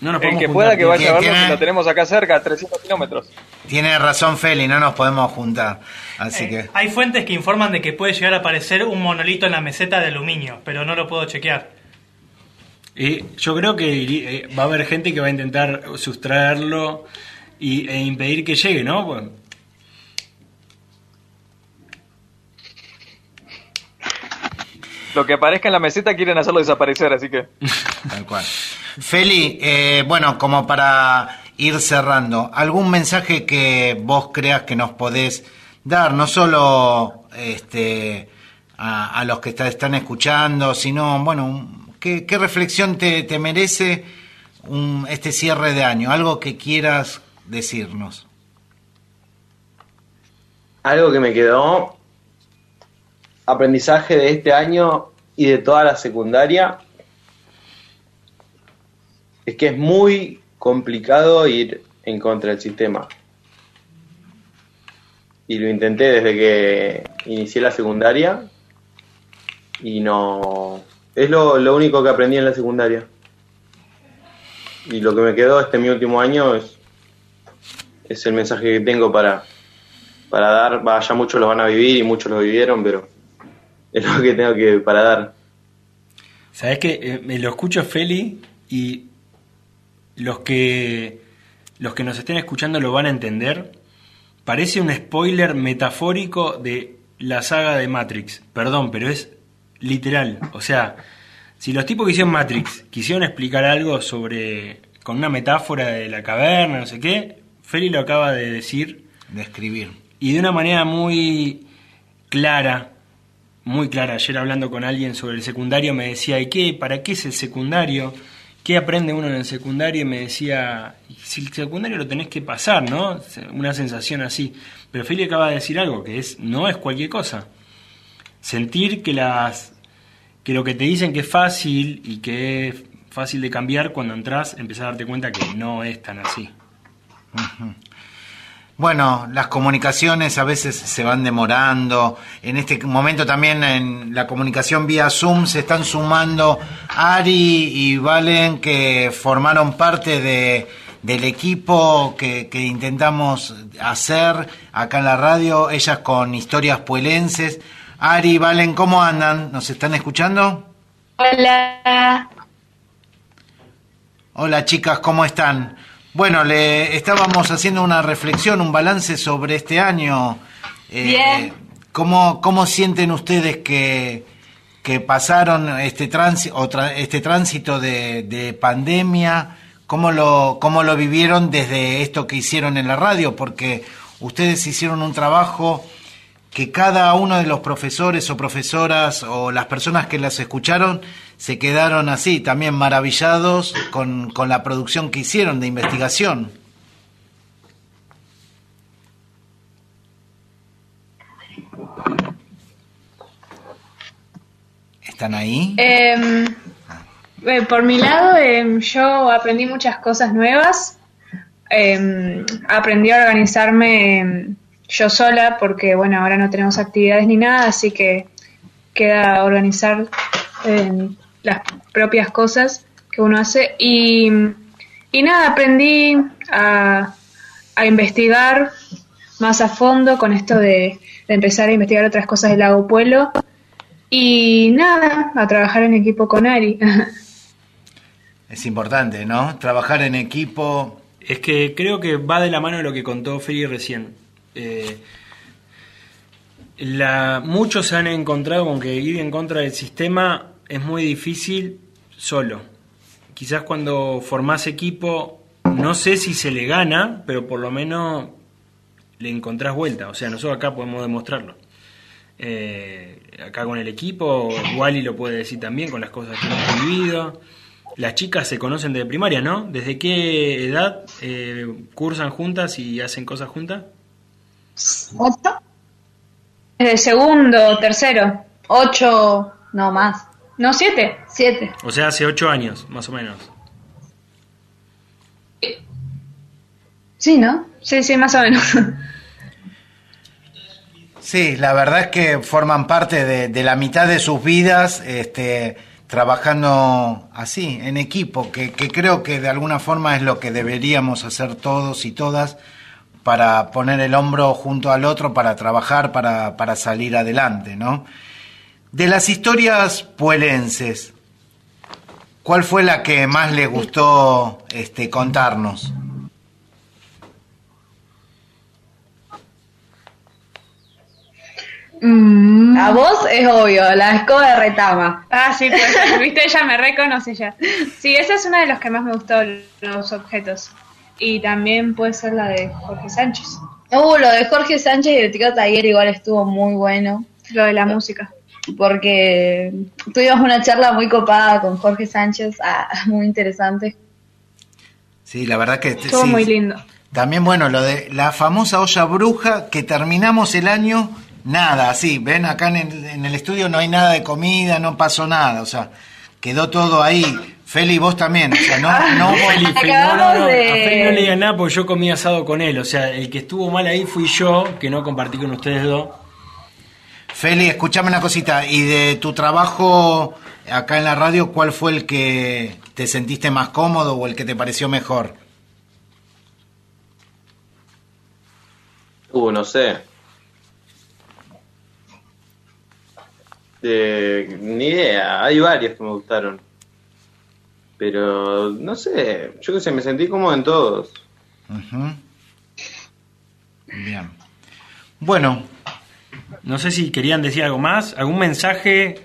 No nos el que juntar. pueda que vaya a verlo, Tiene- lo tenemos acá cerca, a 300 kilómetros. Tiene razón Feli, no nos podemos juntar. Así que. Hay fuentes que informan de que puede llegar a aparecer un monolito en la meseta de aluminio, pero no lo puedo chequear. Y yo creo que eh, va a haber gente que va a intentar sustraerlo y, e impedir que llegue, ¿no? Lo que aparezca en la meseta quieren hacerlo desaparecer, así que. (laughs) Tal cual. Feli, eh, bueno, como para ir cerrando, ¿algún mensaje que vos creas que nos podés dar, no solo este, a, a los que está- están escuchando, sino, bueno, ¿qué, qué reflexión te, te merece un- este cierre de año? Algo que quieras decirnos. Algo que me quedó, aprendizaje de este año y de toda la secundaria, es que es muy complicado ir en contra del sistema. Y lo intenté desde que inicié la secundaria y no... Es lo, lo único que aprendí en la secundaria. Y lo que me quedó este mi último año es, es el mensaje que tengo para, para dar. Va, ya muchos lo van a vivir y muchos lo vivieron, pero (laughs) es lo que tengo que para dar. ¿Sabes qué? me lo escucho Feli y los que los que nos estén escuchando lo van a entender. Parece un spoiler metafórico de la saga de Matrix. Perdón, pero es literal. O sea, si los tipos que hicieron Matrix quisieron explicar algo sobre con una metáfora de la caverna, no sé qué, Feli lo acaba de decir De escribir. y de una manera muy clara, muy clara. Ayer hablando con alguien sobre el secundario me decía, ¿y qué? ¿Para qué es el secundario? ¿Qué aprende uno en el secundario? Y me decía, si el secundario lo tenés que pasar, ¿no? Una sensación así. Pero Feli acaba de decir algo, que es no es cualquier cosa. Sentir que las que lo que te dicen que es fácil y que es fácil de cambiar cuando entras, empezás a darte cuenta que no es tan así. Ujú. Bueno, las comunicaciones a veces se van demorando. En este momento también en la comunicación vía Zoom se están sumando Ari y Valen que formaron parte de, del equipo que, que intentamos hacer acá en la radio, ellas con historias puelenses. Ari, Valen, ¿cómo andan? ¿Nos están escuchando? Hola. Hola chicas, ¿cómo están? Bueno, le estábamos haciendo una reflexión, un balance sobre este año. Eh, Bien. ¿cómo, ¿Cómo sienten ustedes que, que pasaron este, tránsito, este tránsito de, de pandemia? ¿Cómo lo, ¿Cómo lo vivieron desde esto que hicieron en la radio? Porque ustedes hicieron un trabajo que cada uno de los profesores o profesoras o las personas que las escucharon se quedaron así, también maravillados con, con la producción que hicieron de investigación. ¿Están ahí? Em, Eh, por mi lado, em, yo aprendí muchas cosas nuevas. Em, aprendí a organizarme yo sola porque, bueno, ahora no tenemos actividades ni nada, así que queda organizar em, las propias cosas que uno hace. Y, y nada, aprendí a, a investigar más a fondo con esto de, de empezar a investigar otras cosas del lago Pueblo. Y nada, a trabajar en equipo con Ari. (laughs) Es importante, ¿no? Trabajar en equipo. Es que creo que va de la mano de lo que contó Feli recién. Eh, muchos se han encontrado con que ir en contra del sistema es muy difícil solo. Quizás cuando formás equipo, no sé si se le gana, pero por lo menos le encontrás vuelta. O sea, nosotros acá podemos demostrarlo. Eh, acá con el equipo, Wally lo puede decir también con las cosas que hemos vivido. Las chicas se conocen desde primaria, ¿no? ¿Desde qué edad eh, cursan juntas y hacen cosas juntas? ¿Ocho? Eh, segundo, tercero. Ocho, no más. No, siete. Siete. O sea, hace ocho años, más o menos. Sí, ¿no? Sí, sí, más o menos. Sí, la verdad es que forman parte de, de la mitad de sus vidas este, trabajando así, en equipo, que, que creo que de alguna forma es lo que deberíamos hacer todos y todas para poner el hombro junto al otro, para trabajar, para, para salir adelante, ¿no? De las historias puelenses, ¿cuál fue la que más le gustó este, contarnos? A vos es obvio, la escoba de retama. Ah, sí, pues, (laughs) viste, ella me reconoce ya. Sí, esa es una de las que más me gustó, los objetos. Y también puede ser la de Jorge Sánchez. Uh, lo de Jorge Sánchez y el Tico Taller igual estuvo muy bueno. Lo de la música. Porque tuvimos una charla muy copada con Jorge Sánchez, ah, (laughs) muy interesante. Sí, la verdad que Estuvo sí. muy lindo. También, bueno, lo de la famosa olla bruja que terminamos el año, nada, así, ven, acá en el, en el estudio no hay nada de comida, no pasó nada, o sea, quedó todo ahí. Feli, vos también, o sea, no, no, (laughs) Feli, Feli, no, no, no, a Feli no le digan nada porque yo comí asado con él. O sea, el que estuvo mal ahí fui yo, que no compartí con ustedes dos. Feli, escuchame una cosita, y de tu trabajo acá en la radio, ¿cuál fue el que te sentiste más cómodo o el que te pareció mejor? Uh, no sé. De- ni idea, hay varios que me gustaron. Pero no sé, yo que sé, me sentí cómodo en todos. Bien. Bueno, No sé si querían decir algo más, algún mensaje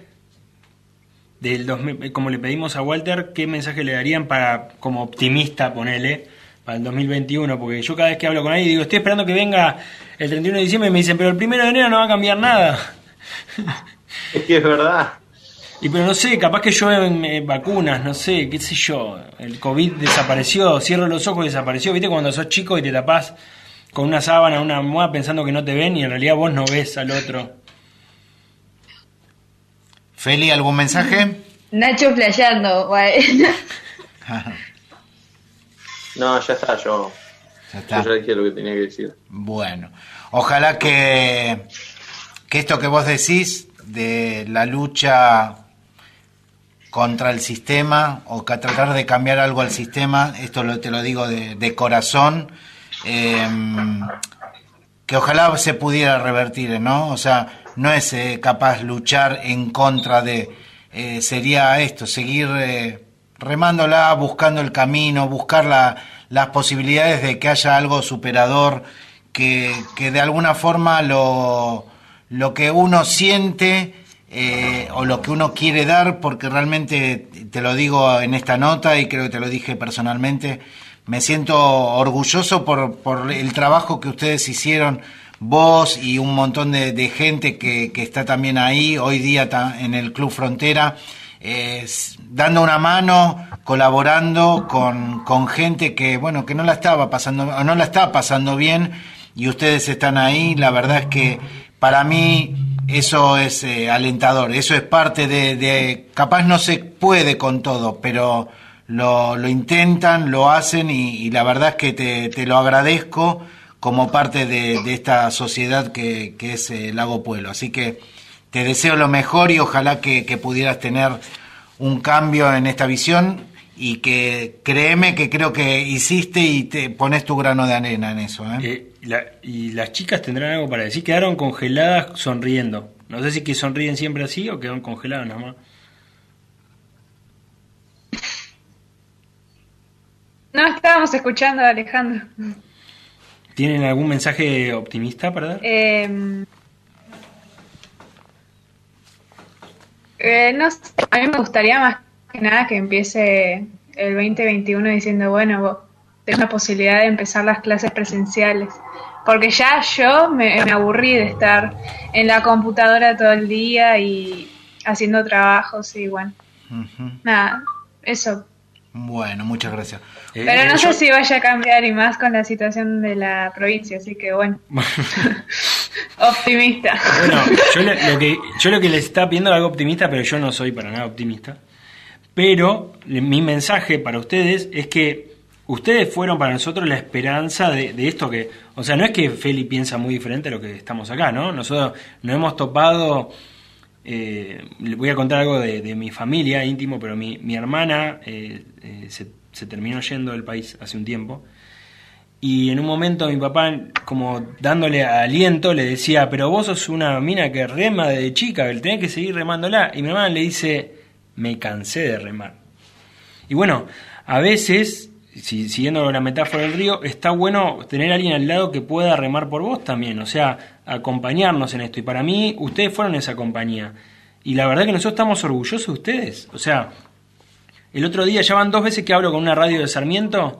del 2000, como le pedimos a Walter, qué mensaje le darían para como optimista, ponele, para el 2021, porque yo cada vez que hablo con alguien digo, estoy esperando que venga el 31 de diciembre y me dicen, pero el 1 de enero no va a cambiar nada. Es que es verdad. Y pero no sé, capaz que llueven eh, vacunas, no sé, qué sé yo. El COVID desapareció, cierro los ojos y desapareció. ¿Viste cuando sos chico y te tapás con una sábana, una almohada pensando que no te ven y en realidad vos no ves al otro? Feli, ¿algún mensaje? Nacho playando, güey. (laughs) No, ya está, yo. Ya está. Yo ya dije lo que tenía que decir. Bueno, ojalá que, que esto que vos decís de la lucha contra el sistema o que tratar de cambiar algo al sistema, esto lo, te lo digo de, corazón, eh, que ojalá se pudiera revertir, ¿no? O sea, no es eh, capaz luchar en contra de, eh, sería esto, seguir eh, remándola, buscando el camino, buscar la- las posibilidades de que haya algo superador, que, que de alguna forma lo, lo que uno siente eh, o lo que uno quiere dar, porque realmente te lo digo en esta nota y creo que te lo dije personalmente, me siento orgulloso por, por el trabajo que ustedes hicieron, vos y un montón de, de gente que, que está también ahí, hoy día en el Club Frontera, eh, dando una mano, colaborando con, con gente que, bueno, que no la estaba pasando, no la está pasando bien, y ustedes están ahí, la verdad es que para mí eso es eh, alentador, eso es parte de, de- capaz no se puede con todo, pero lo, lo intentan, lo hacen y, y la verdad es que te, te lo agradezco como parte de, de esta sociedad que, que es eh, Lago Pueblo. Así que te deseo lo mejor y ojalá que, que pudieras tener un cambio en esta visión y que créeme que creo que hiciste y te pones tu grano de arena en eso. ¿eh? Eh, la- y las chicas tendrán algo para decir. Quedaron congeladas sonriendo. No sé si que sonríen siempre así o quedaron congeladas nada más. No estábamos escuchando a Alejandro. ¿Tienen algún mensaje optimista para dar? Eh, eh, no sé, a mí me gustaría más que nada que empiece el 2021 diciendo, bueno, vos tenés la posibilidad de empezar las clases presenciales. Porque ya yo me, me aburrí de estar en la computadora todo el día y haciendo trabajos y bueno, nada, eso. Bueno, muchas gracias. Pero no sé si vaya a cambiar y más con la situación de la provincia, así que bueno, (laughs) optimista. Bueno, yo lo, lo que, yo lo que les está pidiendo es algo optimista, pero yo no soy para nada optimista. Pero le- mi mensaje para ustedes es que ustedes fueron para nosotros la esperanza de, esto que, o sea, no es que Feli piensa muy diferente a lo que estamos acá, ¿no? Nosotros nos hemos topado, eh, les voy a contar algo de, mi familia íntimo, pero mi, hermana eh, eh, se, terminó yendo del país hace un tiempo. Y en un momento mi papá, como dándole aliento, le decía, pero vos sos una mina que rema de chica, tenés que seguir remándola. Y mi hermana le dice, me cansé de remar. Y bueno, a veces, si, siguiendo la metáfora del río, está bueno tener a alguien al lado que pueda remar por vos también, o sea, acompañarnos en esto. Y para mí, ustedes fueron esa compañía. Y la verdad que nosotros estamos orgullosos de ustedes. O sea, el otro día ya van dos veces que hablo con una radio de Sarmiento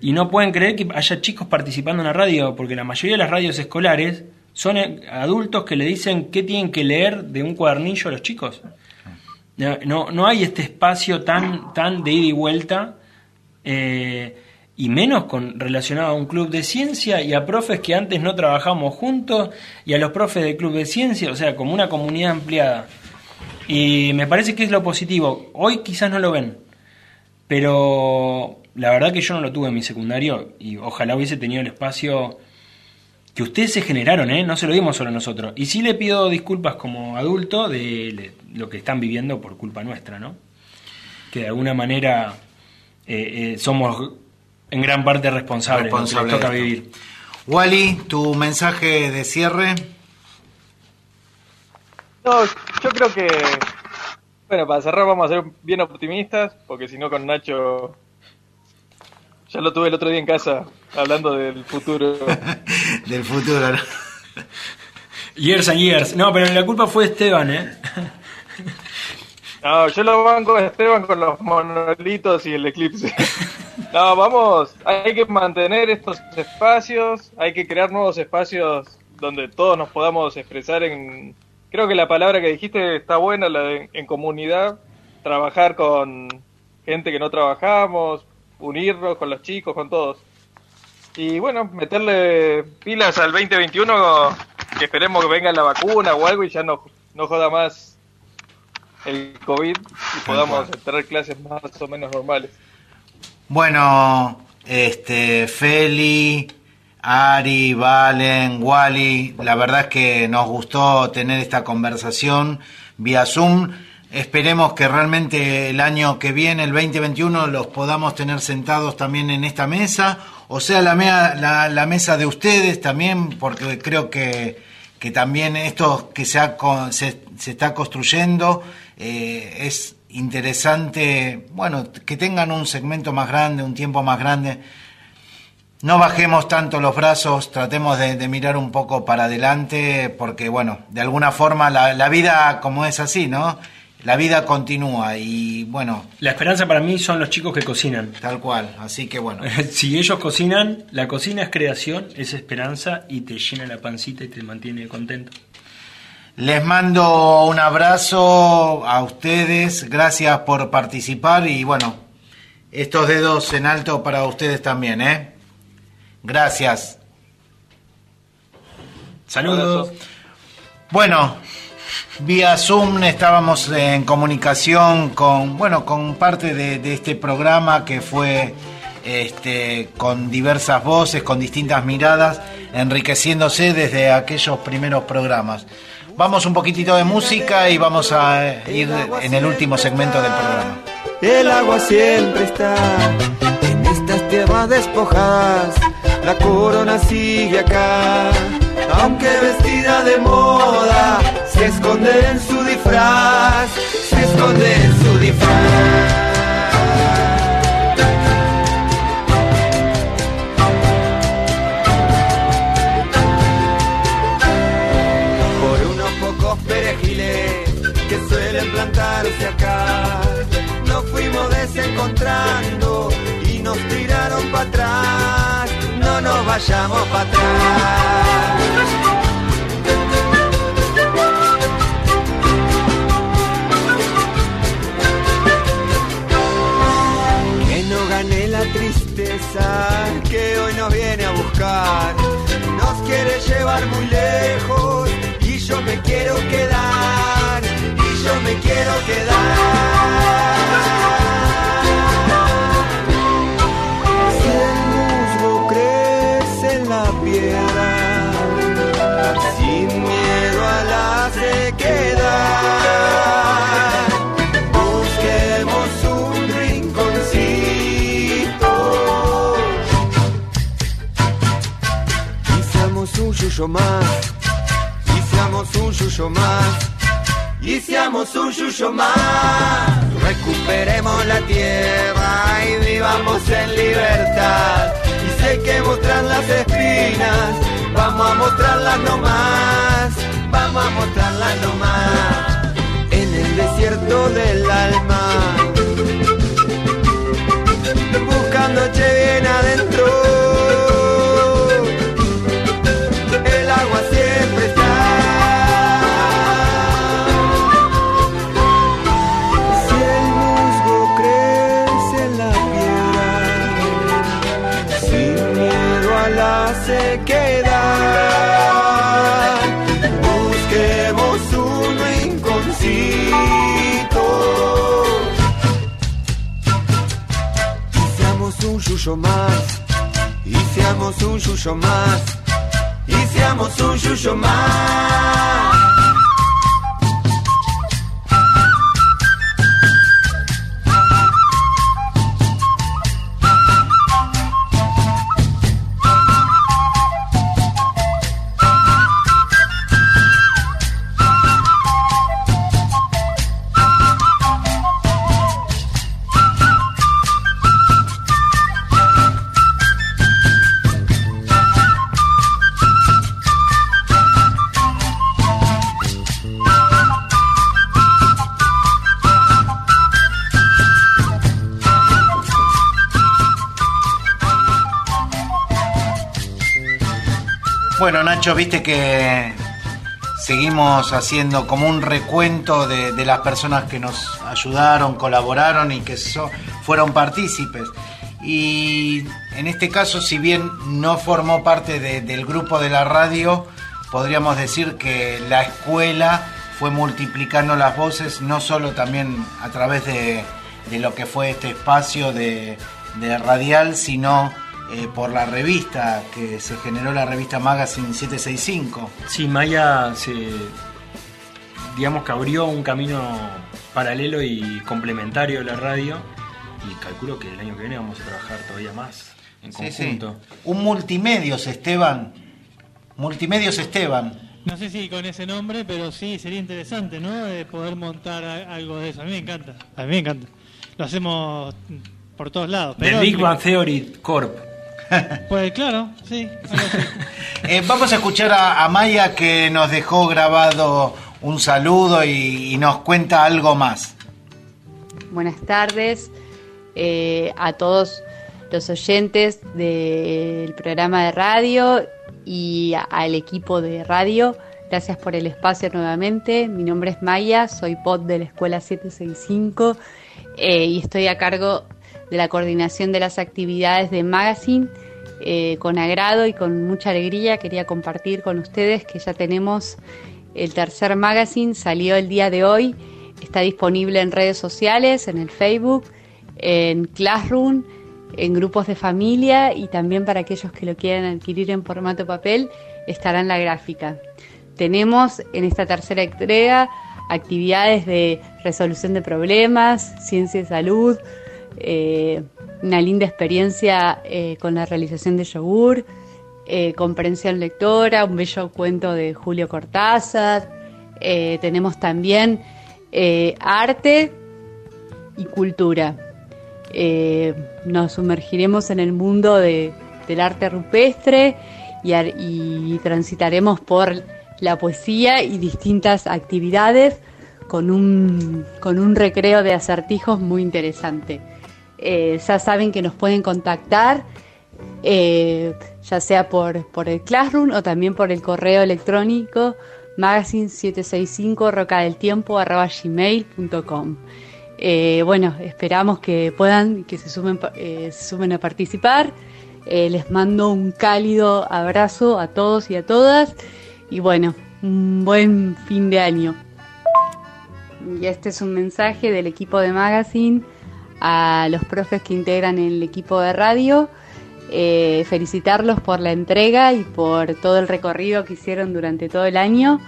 y no pueden creer que haya chicos participando en la radio, porque la mayoría de las radios escolares son eh, adultos que le dicen qué tienen que leer de un cuadernillo a los chicos. No, no, hay este espacio tan, tan de ida y vuelta, eh, y menos con relacionado a un club de ciencia y a profes que antes no trabajamos juntos, y a los profes del club de ciencia, o sea, como una comunidad ampliada. Y me parece que es lo positivo. Hoy quizás no lo ven, pero la verdad que yo no lo tuve en mi secundario y ojalá hubiese tenido el espacio que ustedes se generaron, ¿eh? no se lo dimos solo nosotros. Y sí le pido disculpas como adulto de lo que están viviendo por culpa nuestra, ¿no? Que de alguna manera eh, eh, somos en gran parte responsables, de lo que les Responsable toca de esto. vivir. Wally, tu mensaje de cierre. No, yo creo que. Bueno, para cerrar vamos a ser bien optimistas, porque si no con Nacho. Ya lo tuve el otro día en casa, hablando del futuro. (laughs) Del futuro. ¿no? Years and years. No, pero la culpa fue de Esteban, ¿eh? No, yo lo banco a Esteban con los monolitos y el eclipse. (laughs) No, vamos, hay que mantener estos espacios, hay que crear nuevos espacios donde todos nos podamos expresar en... Creo que la palabra que dijiste está buena, la de en comunidad, trabajar con gente que no trabajamos, unirnos con los chicos, con todos. Y bueno, meterle pilas al 2021, que esperemos que venga la vacuna o algo y ya no, no joda más el COVID y podamos tener clases más o menos normales. Bueno, este, Feli, Ari, Valen, Wally, la verdad es que nos gustó tener esta conversación vía Zoom. Esperemos que realmente el año que viene, el 2021, los podamos tener sentados también en esta mesa, o sea, la, mea- la, la mesa de ustedes también, porque creo que, que también esto que se, ha se, se está construyendo eh, es interesante, bueno, que tengan un segmento más grande, un tiempo más grande. No bajemos tanto los brazos, tratemos de, mirar un poco para adelante, porque bueno, de alguna forma la vida como es así, ¿no? La vida continúa y bueno. La esperanza para mí son los chicos que cocinan. Tal cual, así que bueno. (laughs) si ellos cocinan, la cocina es creación, es esperanza y te llena la pancita y te mantiene contento. Les mando un abrazo a ustedes, gracias por participar y bueno, estos dedos en alto para ustedes también, ¿eh? Gracias. Saludos. Bueno, vía Zoom estábamos en comunicación con, bueno, con parte de, este programa que fue este, con diversas voces, con distintas miradas, enriqueciéndose desde aquellos primeros programas. Vamos un poquitito de música y vamos a ir en el último segmento del programa. El agua siempre está en estas tierras despojadas. La corona sigue acá, aunque vestida de moda, se esconde en su disfraz, se esconde en su disfraz. Por unos pocos perejiles que suelen plantarse acá, nos fuimos desencontrando y nos tiraron para atrás. No nos vayamos para atrás. Nos quiere llevar muy lejos y yo me quiero quedar. Y yo me quiero quedar. Y seamos un yuyo más, y seamos un yuyo más. Recuperemos la tierra y vivamos en libertad. Y sé que mostrar las espinas, vamos a mostrarlas nomás, vamos a mostrarlas nomás. En el desierto del alma, buscándote bien adentro. Más, y seamos un yuyo más, y seamos un yuyo más. Nacho, viste que seguimos haciendo como un recuento de, las personas que nos ayudaron, colaboraron y que fueron partícipes. Y en este caso, si bien no formó parte de- del grupo de la radio, podríamos decir que la escuela fue multiplicando las voces, no solo también a través de, lo que fue este espacio de radial, sino eh, por la revista que se generó la revista Magazine 765. Sí, Maya se. digamos que abrió un camino paralelo y complementario a la radio. Y calculo que el año que viene vamos a trabajar todavía más en Sí, sí. conjunto. Un multimedios, Esteban. Multimedios, Esteban. No sé si con ese nombre, pero sí sería interesante, ¿no? De poder montar algo de eso. A mí me encanta. A mí me encanta. Lo hacemos por todos lados. The Pero Big Bang Theory Corp. (laughs) Pues claro, sí. (laughs) Eh, vamos a escuchar a, a Maya que nos dejó grabado un saludo y, y nos cuenta algo más. Buenas tardes eh, a todos los oyentes del programa de radio y a- al equipo de radio. Gracias por el espacio nuevamente. Mi nombre es Maya, soy pod de la Escuela 765 eh, y estoy a cargo de la coordinación de las actividades de Magazine. Eh, con agrado y con mucha alegría quería compartir con ustedes que ya tenemos El tercer magazine salió el día de hoy. Está disponible en redes sociales, en el Facebook, en Classroom, en grupos de familia y también para aquellos que lo quieran adquirir en formato papel estará en la gráfica. Tenemos en esta tercera entrega actividades de resolución de problemas, ciencia y salud, eh, una linda experiencia eh, con la realización de yogur, eh, comprensión lectora, un bello cuento de Julio Cortázar. tenemos también arte y cultura. Nos sumergiremos en el mundo de- del arte rupestre y, y transitaremos por la poesía y distintas actividades con un, con un recreo de acertijos muy interesante. Eh, ya saben que nos pueden contactar, eh, ya sea por, por el Classroom o también por el correo electrónico magazine765 rocadeltiempo.gmail.com eh, Bueno, esperamos que puedan, que se sumen, eh, se sumen a participar. Les mando un cálido abrazo a todos y a todas. Y bueno, un buen fin de año. Y este es un mensaje del equipo de Magazine a los profes que integran el equipo de radio. Eh, felicitarlos por la entrega y por todo el recorrido que hicieron durante todo el año.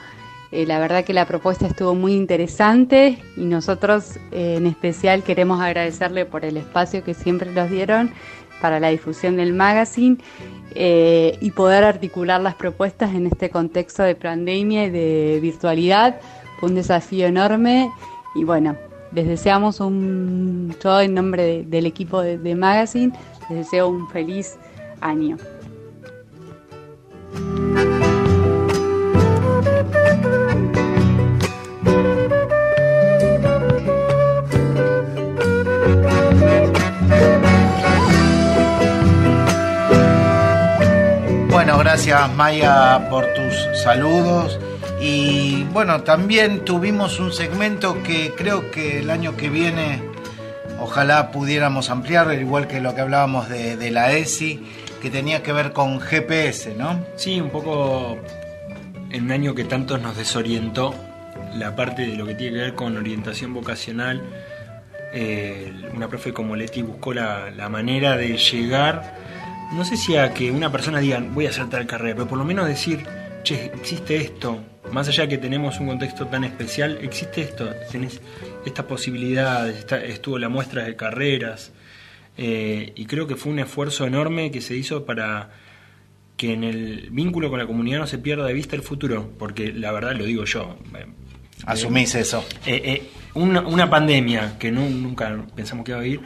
Eh, la verdad que la propuesta estuvo muy interesante y nosotros eh, en especial queremos agradecerle por el espacio que siempre nos dieron para la difusión del magazine y poder articular las propuestas en este contexto de pandemia y de virtualidad. Fue un desafío enorme y bueno, les deseamos un, yo en nombre de- del equipo de magazine, les deseo un feliz año. Bueno, gracias Maya por tus saludos. Y bueno, también tuvimos un segmento que creo que el año que viene ojalá pudiéramos ampliar, al igual que lo que hablábamos de, la ESI, que tenía que ver con GPS, ¿no? Sí, un poco en un año que tantos nos desorientó la parte de lo que tiene que ver con orientación vocacional. eh, una profe como Leti buscó la, la manera de llegar, no sé si a que una persona diga voy a hacer tal carrera, pero por lo menos decir, che, existe esto, más allá de que tenemos un contexto tan especial, existe esto, tenés esta posibilidad, está- estuvo la muestra de carreras, eh, y creo que fue un esfuerzo enorme que se hizo para que en el vínculo con la comunidad no se pierda de vista el futuro, porque la verdad lo digo yo. eh, Asumís eso. eh, eh, una, una pandemia que nu- nunca pensamos que iba a vivir,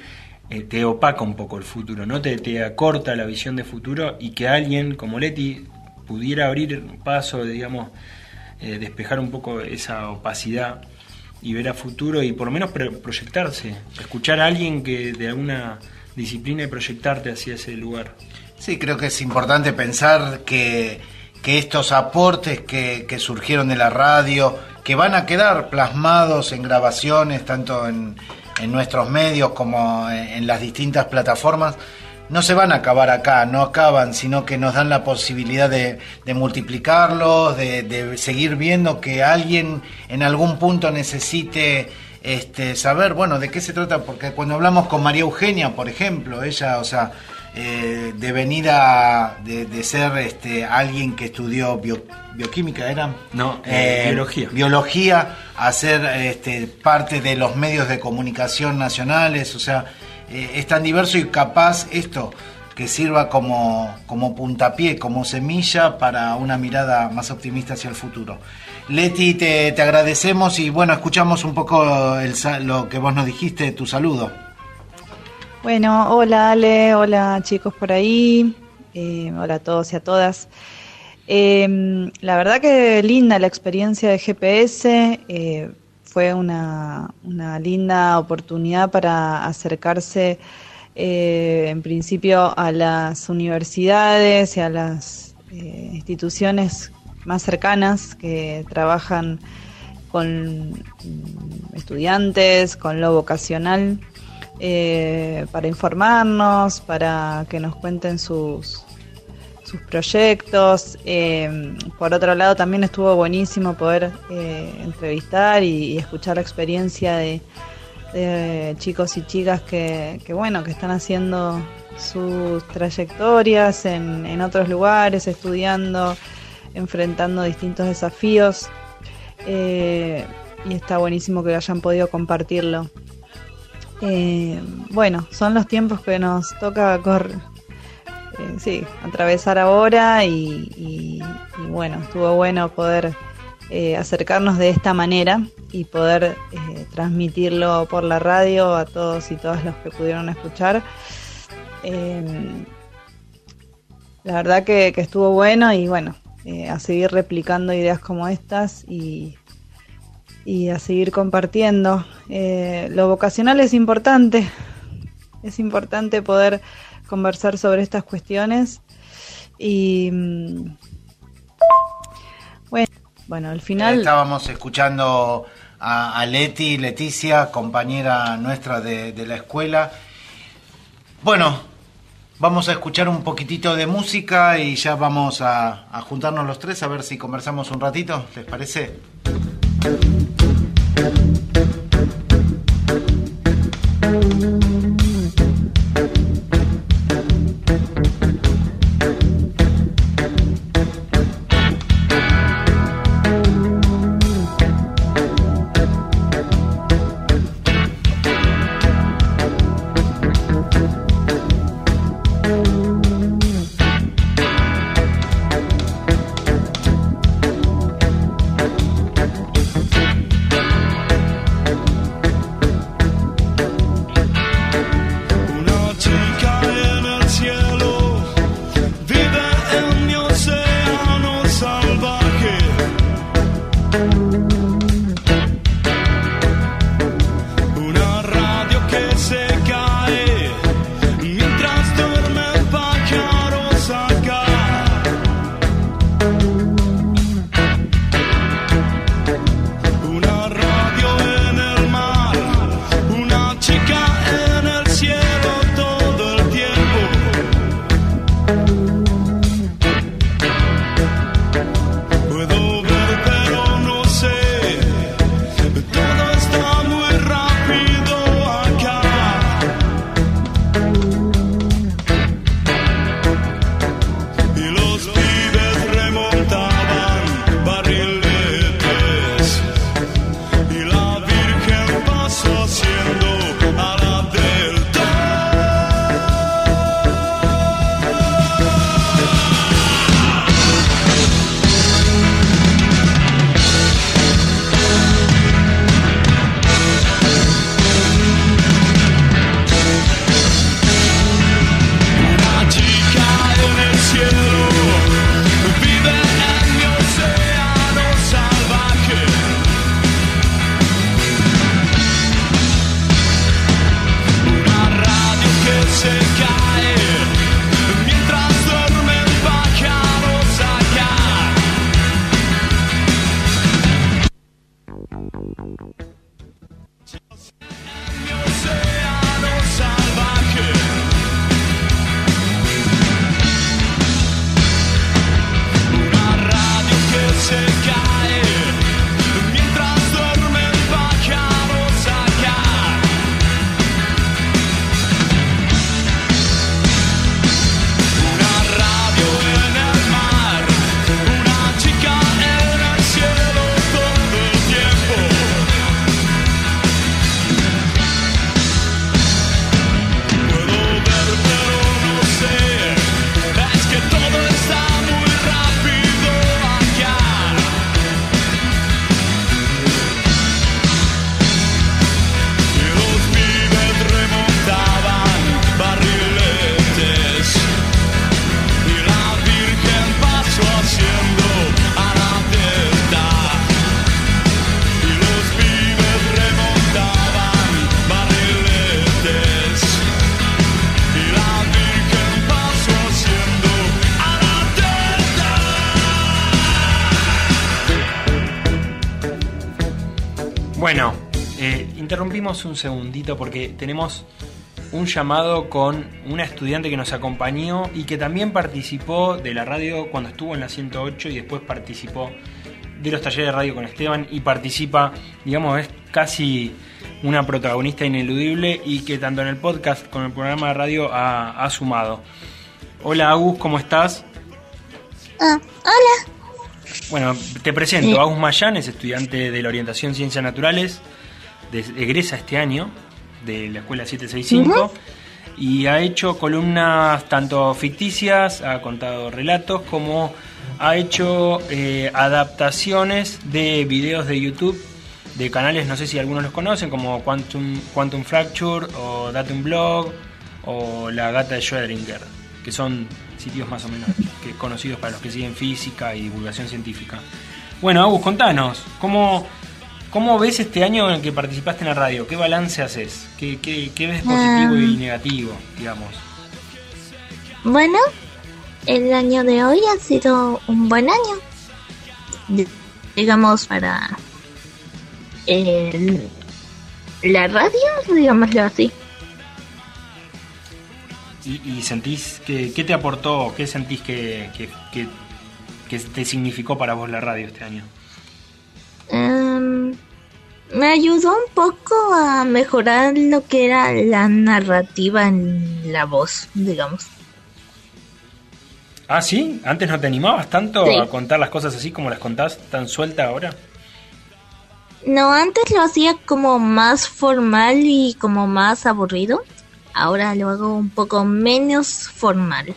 te opaca un poco el futuro, ¿no? Te, te acorta la visión de futuro y que alguien como Leti pudiera abrir un paso, digamos, eh, despejar un poco esa opacidad y ver a futuro y por lo menos pro- proyectarse, escuchar a alguien que de alguna disciplina y proyectarte hacia ese lugar. Sí, creo que es importante pensar que, estos aportes que, surgieron de la radio, que van a quedar plasmados en grabaciones, tanto en, nuestros medios como en las distintas plataformas, no se van a acabar acá, no acaban, sino que nos dan la posibilidad de, de multiplicarlos, de, de seguir viendo que alguien en algún punto necesite este, saber, bueno, de qué se trata, porque cuando hablamos con María Eugenia, por ejemplo, ella, o sea, eh, de venida de, de ser este, alguien que estudió bio- bioquímica, ¿era? No, eh, biología. Biología, a ser este, parte de los medios de comunicación nacionales, o sea, eh, es tan diverso y capaz esto que sirva como, como puntapié, como semilla para una mirada más optimista hacia el futuro. Leti, te, te agradecemos y bueno, escuchamos un poco el lo que vos nos dijiste, tu saludo. Bueno, hola Ale, hola chicos por ahí, eh, hola a todos y a todas. Eh, la verdad que linda la experiencia de GPS, eh, fue una, una linda oportunidad para acercarse eh, en principio a las universidades y a las eh, instituciones más cercanas que trabajan con mm, estudiantes, con lo vocacional, eh, para informarnos, para que nos cuenten sus, sus proyectos. Eh, por otro lado, también estuvo buenísimo poder eh, entrevistar y, escuchar la experiencia de, de chicos y chicas que, bueno, que están haciendo sus trayectorias en, en otros lugares, estudiando, enfrentando distintos desafíos. Eh, y está buenísimo que hayan podido compartirlo. Eh, bueno, son los tiempos que nos toca cor sí, atravesar ahora y, bueno, estuvo bueno poder eh, acercarnos de esta manera y poder eh, transmitirlo por la radio a todos y todas los que pudieron escuchar. Eh, la verdad que, que estuvo bueno y bueno, eh, a seguir replicando ideas como estas y, y a seguir compartiendo. Lo vocacional es importante, es importante poder conversar sobre estas cuestiones y mm, bueno, al final Estábamos escuchando a, Leti, Leticia, compañera nuestra de, de la escuela. Bueno, vamos a escuchar un poquitito de música y ya vamos a, a juntarnos los tres a ver si conversamos un ratito, ¿les parece? Un segundito porque tenemos un llamado con una estudiante que nos acompañó y que también participó de la radio cuando estuvo en la 108 y después participó de los talleres de radio con Esteban y participa, digamos, es casi una protagonista ineludible y que tanto en el podcast como en el programa de radio ha, ha sumado. Hola Agus, ¿cómo estás? Ah, hola. Bueno, te presento. Agus Mayán es estudiante de la orientación Ciencias Naturales, de- egresa este año de la Escuela 765 Ujú. y ha hecho columnas tanto ficticias, ha contado relatos, como ha hecho eh, adaptaciones de videos de YouTube de canales, no sé si algunos los conocen, como Quantum, Quantum Fracture o Datum Blog o La Gata de Schrödinger, que son sitios más o menos que conocidos para los que siguen física y divulgación científica. Bueno, Agus, contanos, ¿cómo, ¿cómo ves este año en el que participaste en la radio? ¿Qué balance haces? ¿Qué, qué, qué ves positivo y Um. negativo, digamos? Bueno, el año de hoy ha sido un buen año. Di- Digamos, para el- la radio, digámoslo así. ¿Y, y sentís que, qué te aportó, qué sentís que, que, que- que te significó para vos la radio este año? Em, me ayudó un poco a mejorar lo que era la narrativa en la voz, digamos. Ah, ¿sí? ¿Antes no te animabas tanto Sí. a contar las cosas así como las contás tan suelta ahora? No, antes lo hacía como más formal y como más aburrido. Ahora lo hago un poco menos formal.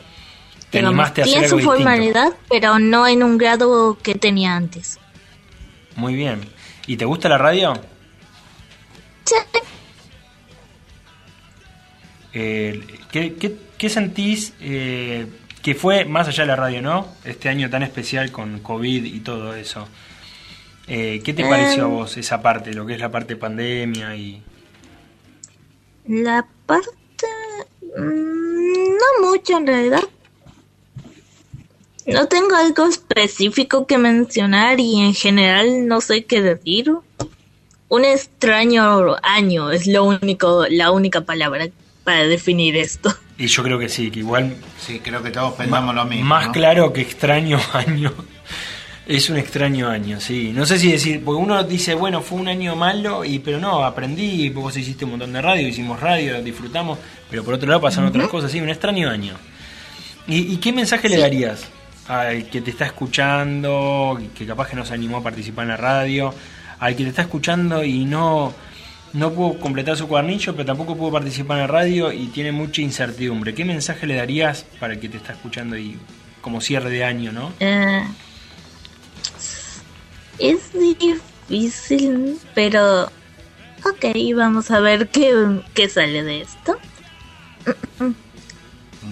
¿Te animaste a hacer tiene algo su distinto? formalidad, pero no en un grado que tenía antes. Muy bien. ¿Y te gusta la radio? Sí. Eh, ¿qué, qué, qué sentís eh, que fue más allá de la radio, no? Este año tan especial con COVID y todo eso. Eh, ¿Qué te Em. pareció a vos esa parte, lo que es la parte pandemia y... La parte... mm, no mucho en realidad. No tengo algo específico que mencionar y en general no sé qué decir. Un extraño año es lo único, la única palabra para definir esto. Y yo creo que sí, que igual... Sí, creo que todos pensamos lo mismo. Más ¿no? claro que extraño (laughs) año. Es un extraño año, sí. No sé si decir, porque uno dice, bueno, fue un año malo, y pero no, aprendí, vos hiciste un montón de radio, hicimos radio, disfrutamos, pero por otro lado pasaron otras cosas, sí, un extraño año. ¿Y, y qué mensaje le darías al que te está escuchando, que capaz que no se animó a participar en la radio, al que te está escuchando y no, no pudo completar su cuadernillo, pero tampoco pudo participar en la radio y tiene mucha incertidumbre? ¿Qué mensaje le darías para el que te está escuchando y como cierre de año, no? Eh, es difícil, pero ok, vamos a ver qué, qué sale de esto.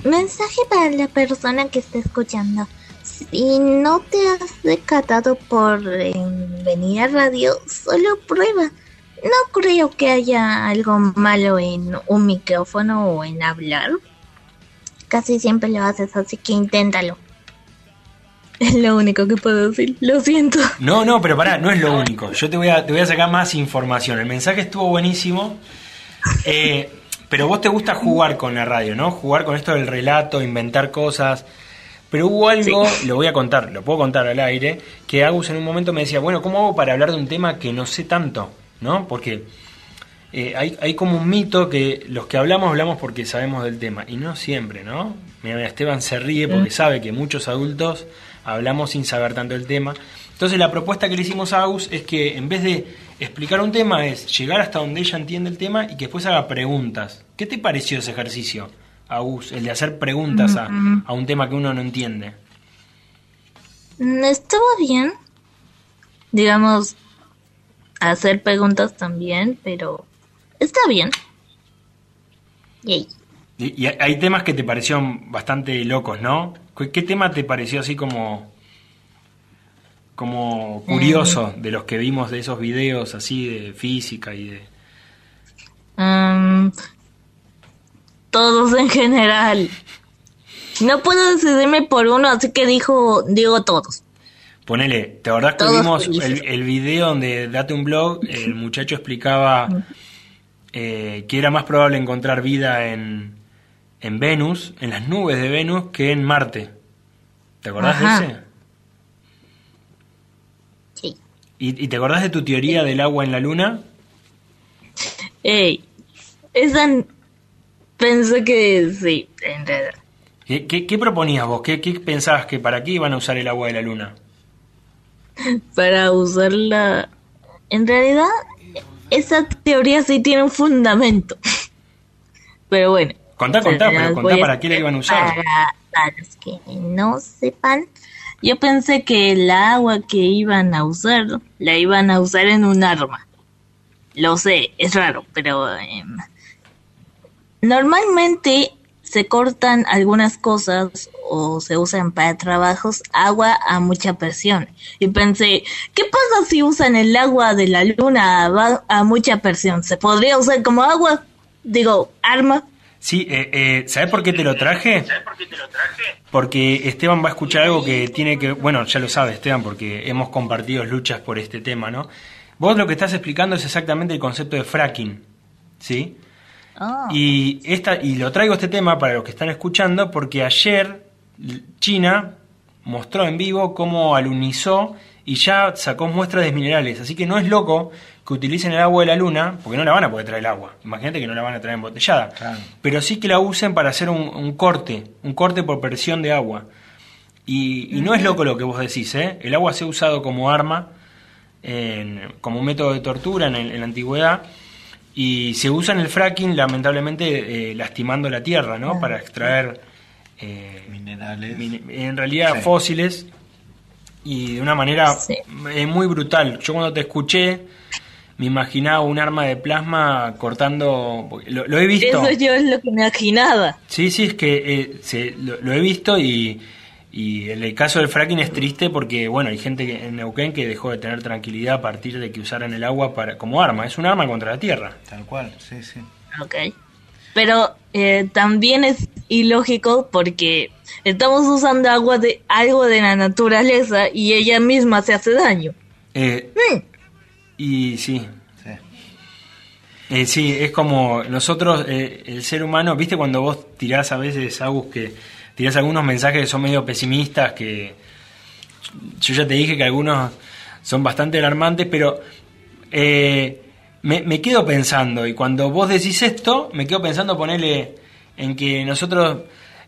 Mensaje para la persona que está escuchando. Si no te has decatado por eh, venir a radio, solo prueba. No creo que haya algo malo en un micrófono o en hablar. Casi siempre lo haces, así que inténtalo. (laughs) Es lo único que puedo decir. Lo siento. No, no, pero pará, no es lo único. Yo te voy a, te voy a sacar más información. El mensaje estuvo buenísimo. Eh, pero vos te gusta jugar con la radio, ¿no? Jugar con esto del relato, inventar cosas. Pero hubo algo, lo voy a contar, lo puedo contar al aire, que Agus en un momento me decía, bueno, ¿cómo hago para hablar de un tema que no sé tanto? ¿No? Porque eh, hay, hay como un mito que los que hablamos, hablamos porque sabemos del tema. Y no siempre, ¿no? Mira, mira, Esteban se ríe porque sabe que muchos adultos hablamos sin saber tanto el tema. Entonces la propuesta que le hicimos a Agus es que en vez de explicar un tema es llegar hasta donde ella entiende el tema y que después haga preguntas. ¿Qué te pareció ese ejercicio, Agus? El de hacer preguntas a, a un tema que uno no entiende. Mm, Estuvo bien. Digamos, hacer preguntas también, pero está bien. Yay. Y, y hay temas que te parecieron bastante locos, ¿no? ¿Qué, qué tema te pareció así como como curioso de los que vimos de esos videos así de física y de todos en general. No puedo decidirme por uno, así que dijo, digo todos. Ponele, ¿te acordás que Todos vimos el, el video donde Date un blog, el muchacho explicaba eh, que era más probable encontrar vida en, en Venus, en las nubes de Venus, que en Marte. ¿Te acordás Ajá. de ese? Sí. ¿Y, y te acordás de tu teoría del agua en la luna? Ey, esa pensé que sí, en realidad. ¿Qué, qué- qué proponías vos? ¿Qué, ¿Qué pensabas que para qué iban a usar el agua de la luna? (laughs) Para usarla. En realidad, esa teoría sí tiene un fundamento. (laughs) Pero bueno. Contá, contá, pero contá para qué la iban a usar. Para, para los que no sepan, yo pensé que el agua que iban a usar la iban a usar en un arma. Lo sé, es raro, pero em, normalmente se cortan algunas cosas o se usan para trabajos agua a mucha presión. Y pensé, ¿qué pasa si usan el agua de la luna a, mucha presión? ¿Se podría usar como agua? Digo, arma. Sí, eh, eh, ¿sabes por qué te lo traje? Porque Esteban va a escuchar algo que tiene que... Bueno, ya lo sabe Esteban, porque hemos compartido luchas por este tema, ¿no? Vos lo que estás explicando es exactamente el concepto de fracking, ¿sí? Y, esta, y lo traigo este tema para los que están escuchando porque ayer China mostró en vivo cómo alunizó y ya sacó muestras de minerales. Así que no es loco que utilicen el agua de la luna, porque no la van a poder traer el agua. Imagínate que no la van a traer embotellada. Pero sí que la usen para hacer un, un corte, un corte por presión de agua. Y, y no es loco lo que vos decís, ¿eh? El agua se ha usado como arma, en- como un método de tortura en, el- en la antigüedad. Y se usa en el fracking, lamentablemente, eh, lastimando la tierra, ¿no? Para extraer eh, minerales. en realidad Sí. fósiles y de una manera eh, muy brutal. Yo cuando te escuché me imaginaba un arma de plasma cortando... Lo, lo he visto. Eso yo es lo que me imaginaba. Sí, sí, es que eh, se- lo, lo he visto y, y el caso del fracking es triste porque, bueno, hay gente que- en Neuquén que dejó de tener tranquilidad a partir de que usaran el agua para como arma. Es un arma contra la tierra. Tal cual, sí, sí. Ok. Pero eh, también es ilógico porque estamos usando agua de algo de la naturaleza y ella misma se hace daño. Eh, Y sí. Eh, sí, es como nosotros, eh, el ser humano, viste cuando vos tirás a veces, Agus, que tirás algunos mensajes que son medio pesimistas, que yo ya te dije que algunos son bastante alarmantes, pero eh, me, me quedo pensando, y cuando vos decís esto, me quedo pensando ponerle en que nosotros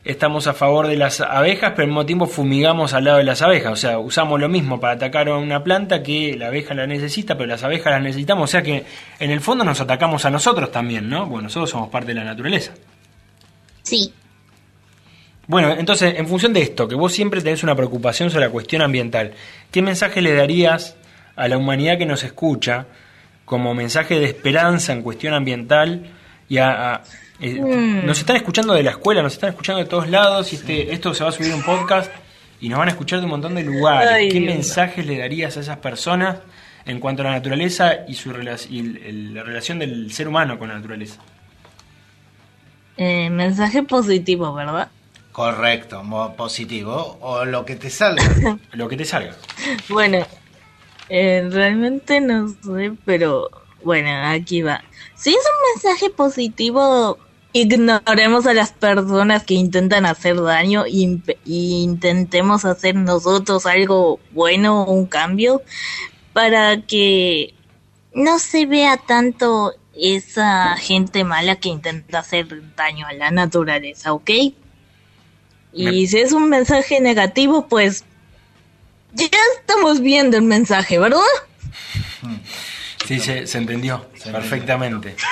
estamos a favor de las abejas, pero al mismo tiempo fumigamos al lado de las abejas. O sea, usamos lo mismo para atacar a una planta que la abeja la necesita, pero las abejas las necesitamos. O sea que en el fondo nos atacamos a nosotros también, ¿no? Bueno, nosotros somos parte de la naturaleza. Sí. Bueno, entonces, en función de esto, que vos siempre tenés una preocupación sobre la cuestión ambiental, ¿qué mensaje le darías a la humanidad que nos escucha como mensaje de esperanza en cuestión ambiental y a... a- eh, Mm. Nos están escuchando de la escuela, nos están escuchando de todos lados y este, esto se va a subir un podcast y nos van a escuchar de un montón de lugares. Ay, ¿Qué Dios. mensajes le darías a esas personas en cuanto a la naturaleza y, su y el- el- la relación del ser humano con la naturaleza? Eh, mensaje positivo, ¿verdad? Correcto, mo- positivo. O lo que te salga. (laughs) lo que te salga. Bueno, eh, realmente no sé, pero bueno, aquí va. Si es un mensaje positivo, ignoremos a las personas que intentan hacer daño y, y intentemos hacer nosotros algo bueno, un cambio, para que no se vea tanto esa gente mala que intenta hacer daño a la naturaleza, ¿ok? Y Me- si es un mensaje negativo, pues ya estamos viendo el mensaje, ¿verdad? Sí, se, se entendió perfectamente. (laughs)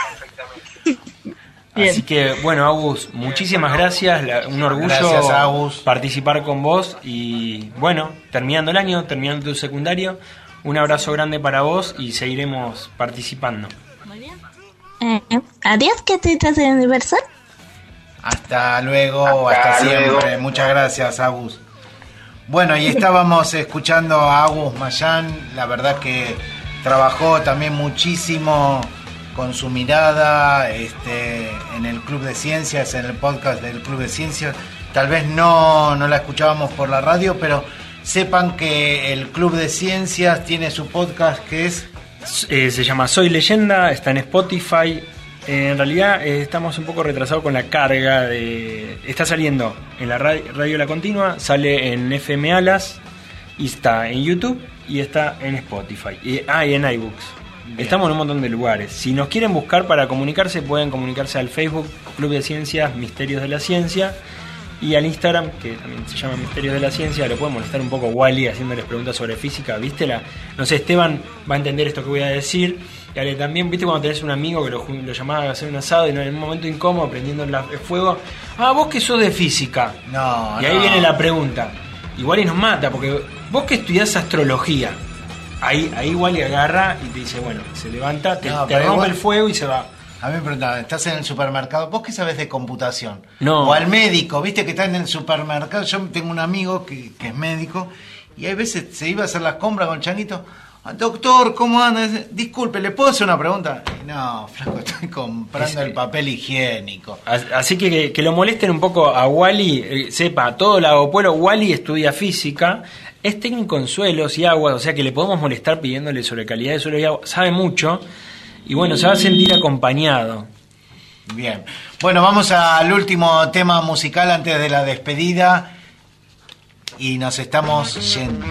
Bien. Así que, bueno, Agus, muchísimas gracias. la- un orgullo Gracias, Agus. participar con vos. Y bueno, terminando el año, terminando tu secundario, un abrazo grande para vos y seguiremos participando. Eh, Adiós, que te universal. Hasta luego, hasta, Hasta siempre. Muchas gracias, Agus. Bueno, y estábamos escuchando a Agus Mayán, la verdad que trabajó también muchísimo con su mirada este, en el Club de Ciencias, en el podcast del Club de Ciencias. Tal vez no, no la escuchábamos por la radio, pero sepan que el Club de Ciencias tiene su podcast que es Eh, se llama Soy Leyenda, está en Spotify, en realidad eh, estamos un poco retrasados con la carga de... Está saliendo en la radio, radio La Continua, sale en FM Alas, y está en YouTube y está en Spotify. Y, ah, y en iBooks. Estamos en un montón de lugares. Si nos quieren buscar para comunicarse, pueden comunicarse al Facebook Club de Ciencias Misterios de la Ciencia y al Instagram, que también se llama Misterios de la Ciencia. Lo pueden molestar un poco Wally haciéndoles preguntas sobre física. ¿Viste? La, no sé, Esteban va a entender esto que voy a decir. Y Ale, también, ¿viste cuando tenés un amigo que lo, lo llamaba a hacer un asado y en un momento incómodo prendiendo la- el fuego? Ah, vos que sos de física. No, Y ahí no. viene la pregunta. Y nos mata, porque vos que estudiás astrología, ahí, ahí igual y agarra y te dice, bueno, se levanta, te, No, te pero rompe igual- el fuego y se va. A mí me preguntaban, ¿estás en el supermercado? ¿Vos qué sabés de computación? No. O al médico, viste que está en el supermercado. Yo tengo un amigo que, que es médico y hay veces se iba a hacer las compras con changuito. "Ah, Doctor, ¿cómo anda? Disculpe, ¿le puedo hacer una pregunta? No, flaco, (laughs) estoy comprando el papel higiénico. As- Así que, que lo molesten un poco a Wally, eh, sepa, todo Lago Pueblo, Wally estudia física, es técnico en suelos y aguas, o sea que le podemos molestar pidiéndole sobre calidad de suelo y agua, sabe mucho, y bueno, se va a sentir acompañado. Bien. Bueno, vamos al último tema musical antes de la despedida. Y nos estamos yendo.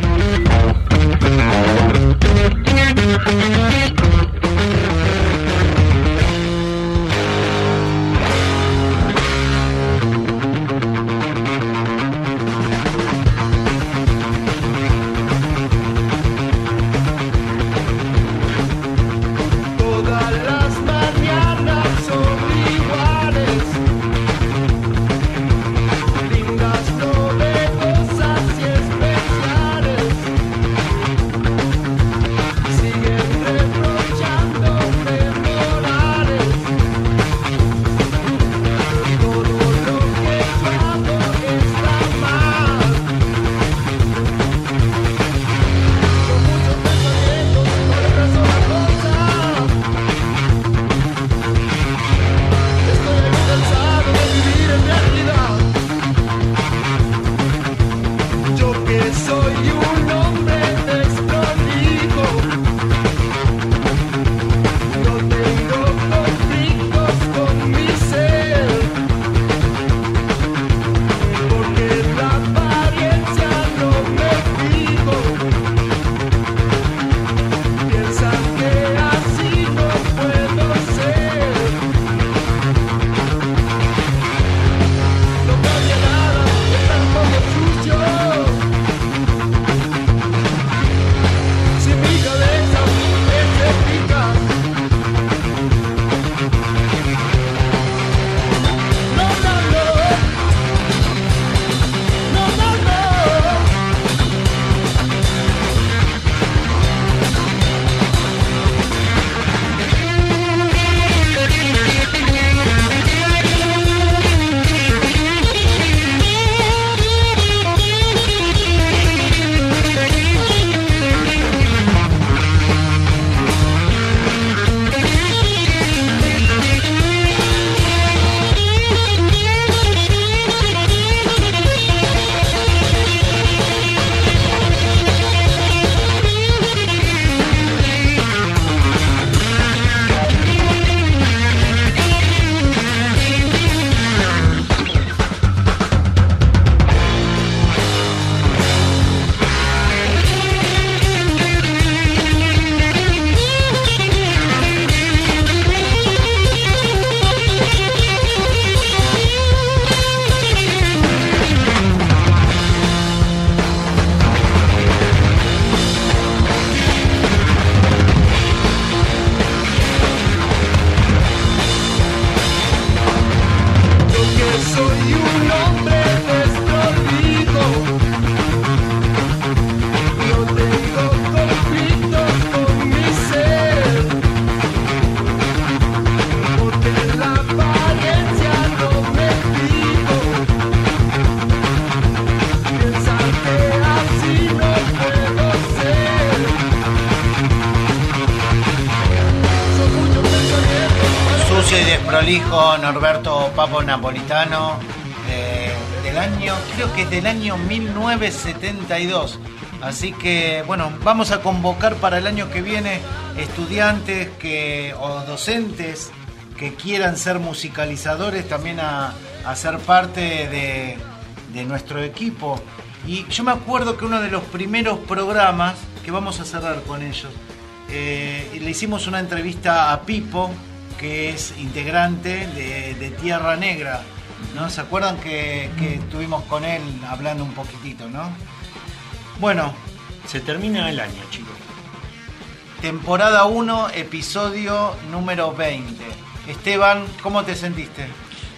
Así que, bueno, vamos a convocar para el año que viene estudiantes que, o docentes que quieran ser musicalizadores también a, a ser parte de, de nuestro equipo. Y yo me acuerdo que uno de los primeros programas, que vamos a cerrar con ellos, eh, le hicimos una entrevista a Pipo, que es integrante de, Tierra Negra. ¿no? ¿Se acuerdan que, que estuvimos con él hablando un poquitito, no? Bueno. Se termina el año, chicos. Temporada 1, episodio número 20. Esteban, ¿cómo te sentiste?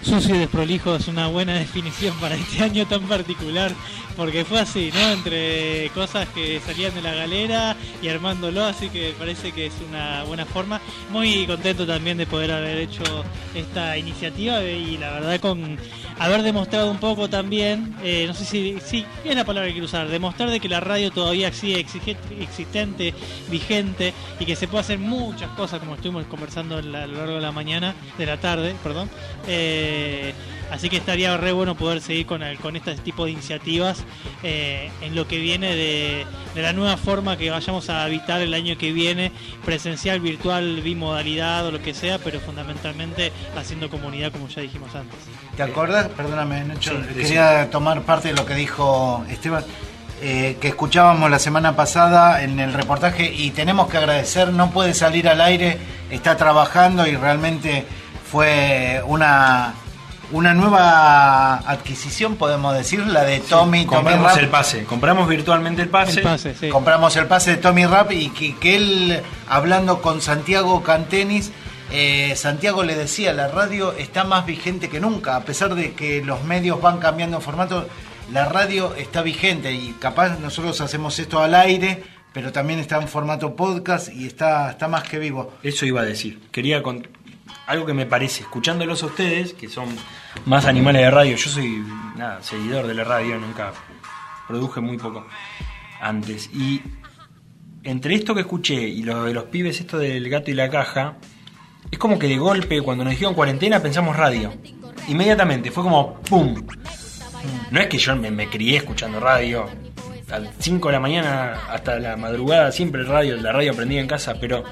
Sucio y desprolijo es una buena definición para este año tan particular, porque fue así, ¿no? Entre cosas que salían de la galera y armándolo, así que parece que es una buena forma. Muy contento también de poder haber hecho esta iniciativa y la verdad con haber demostrado un poco también, eh, no sé si, sí, es la palabra que quiero usar, demostrar de que la radio todavía sigue existente, vigente y que se puede hacer muchas cosas como estuvimos conversando a lo largo de la mañana, de la tarde, perdón. Eh, así que estaría re bueno poder seguir con, con este tipo de iniciativas eh, en lo que viene de, de la nueva forma que vayamos a habitar el año que viene, presencial, virtual, bimodalidad o lo que sea, pero fundamentalmente haciendo comunidad como ya dijimos antes. ¿Te acordás? Perdóname, Nacho. Sí, Quería tomar parte de lo que dijo Esteban, eh, que escuchábamos la semana pasada en el reportaje y tenemos que agradecer, no puede salir al aire, está trabajando y realmente fue una, una nueva adquisición, podemos decir, la de Tommy. Tommy compramos Rap. el pase, compramos virtualmente el pase. Compramos el pase de Tommy Rap y que, que él, hablando con Santiago Cantenis, eh, Santiago le decía, la radio está más vigente que nunca, a pesar de que los medios van cambiando formato, la radio está vigente y capaz nosotros hacemos esto al aire, pero también está en formato podcast y está, está más que vivo. Eso iba a decir. Quería algo que me parece, escuchándolos a ustedes, que son más animales de radio. Yo soy nada, seguidor de la radio, nunca produje muy poco antes. Y entre esto que escuché y lo de los pibes, esto del gato y la caja, es como que de golpe, cuando nos dijeron cuarentena, pensamos radio. Inmediatamente, fue como ¡pum! No es que yo me, crié escuchando radio, a las 5 de la mañana hasta la madrugada, siempre radio, la radio aprendí en casa, pero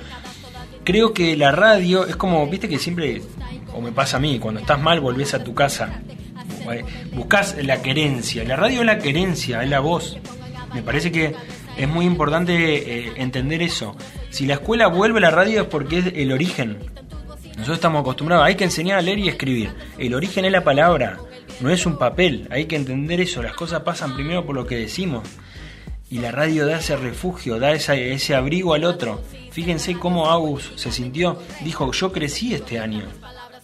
creo que la radio es como, viste que siempre, o me pasa a mí, cuando estás mal volvés a tu casa, buscas la querencia, la radio es la querencia, es la voz. Me parece que es muy importante eh, entender eso. Si la escuela vuelve a la radio es porque es el origen. Nosotros estamos acostumbrados, hay que enseñar a leer y escribir. El origen es la palabra, no es un papel. Hay que entender eso. Las cosas pasan primero por lo que decimos. Y la radio da ese refugio, da ese abrigo al otro. Fíjense cómo Agus se sintió. Dijo, yo crecí este año.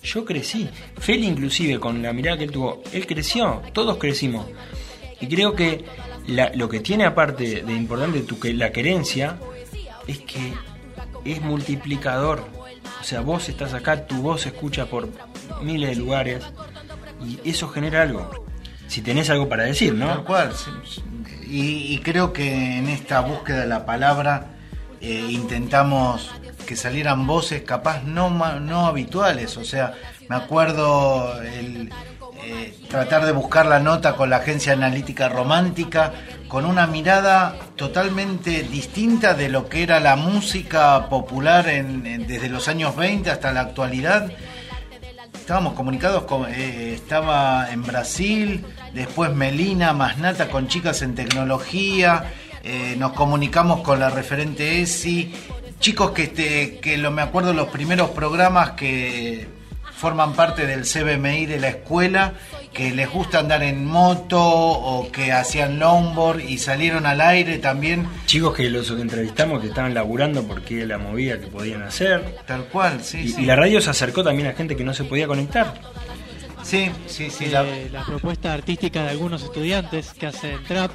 Yo crecí. Feli inclusive, con la mirada que él tuvo, él creció. Todos crecimos. Y creo que la- lo que tiene aparte de importante tu, la querencia es que es multiplicador. O sea, vos estás acá, tu voz se escucha por miles de lugares y eso genera algo. Si tenés algo para decir, ¿no? Tal cual. Y, creo que en esta búsqueda de la palabra eh, intentamos que salieran voces capaz no, no habituales. O sea, me acuerdo el, eh, tratar de buscar la nota con la agencia analítica romántica con una mirada totalmente distinta de lo que era la música popular en- desde los años 20 hasta la actualidad. Estábamos comunicados con eh, estaba en Brasil después Melina Masnata con chicas en tecnología eh, nos comunicamos con la referente ESI chicos que este, que lo me acuerdo los primeros programas que forman parte del CBMI de la escuela que les gusta andar en moto o que hacían longboard y salieron al aire también Chicos que los que entrevistamos que estaban laburando porque la movida que podían hacer. Tal cual, sí. Y, sí. y la radio se acercó también a gente que no se podía conectar. Sí, sí, sí. Eh, la... propuesta artística de algunos estudiantes que hacen trap.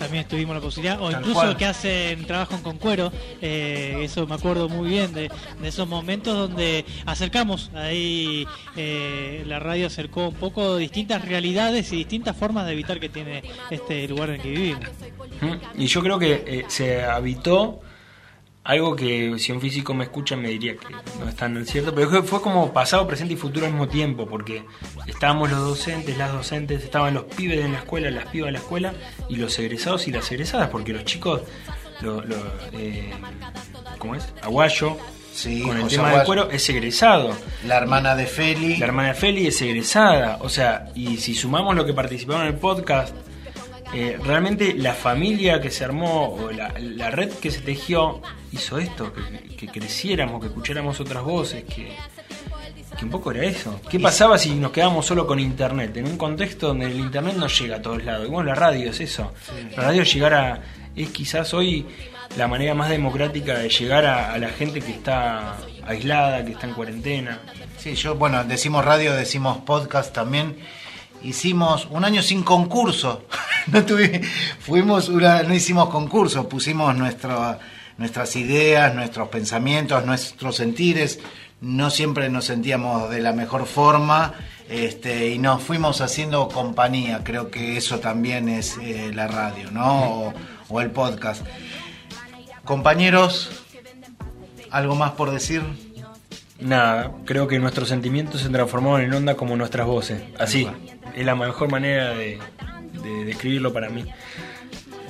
También tuvimos la posibilidad, o Tal incluso cual. que hacen trabajan con cuero. eh, eso me acuerdo muy bien de, de esos momentos donde acercamos ahí eh, la radio acercó un poco distintas realidades y distintas formas de evitar que tiene este lugar en el que vivimos. Y yo creo que eh, se habitó algo que si un físico me escucha me diría que no es tan cierto, pero fue- como pasado, presente y futuro al mismo tiempo, porque estábamos los docentes, las docentes, estaban los pibes en la escuela, las pibas en la escuela, y los egresados y las egresadas, porque los chicos, lo, lo, eh, ¿cómo es? Aguayo, Sí, con el José tema del cuero, es egresado. La hermana de Feli. La hermana de Feli es egresada. O sea, y si sumamos lo que participaron en el podcast, eh, realmente la familia que se armó, o la, la red que se tejió, hizo esto, que, que creciéramos, que escucháramos otras voces, que, que un poco era eso. ¿Qué pasaba si nos quedábamos solo con internet? En un contexto donde el internet no llega a todos lados. Y bueno, la radio es eso. La radio llegar a, es quizás hoy la manera más democrática de llegar a, a la gente que está aislada, que está en cuarentena. Sí, yo, bueno, decimos radio, decimos podcast también. Hicimos un año sin concurso. (laughs) no tuvi- fuimos una- no hicimos concurso, pusimos nuestro- nuestras ideas, nuestros pensamientos, nuestros sentires. No siempre nos sentíamos de la mejor forma este, y nos fuimos haciendo compañía. Creo que eso también es eh, la radio, ¿no? O, o el podcast. Compañeros, ¿algo más por decir? Nada, creo que nuestros sentimientos se transformaron en onda como nuestras voces. Así, es la mejor manera de, de describirlo para mí.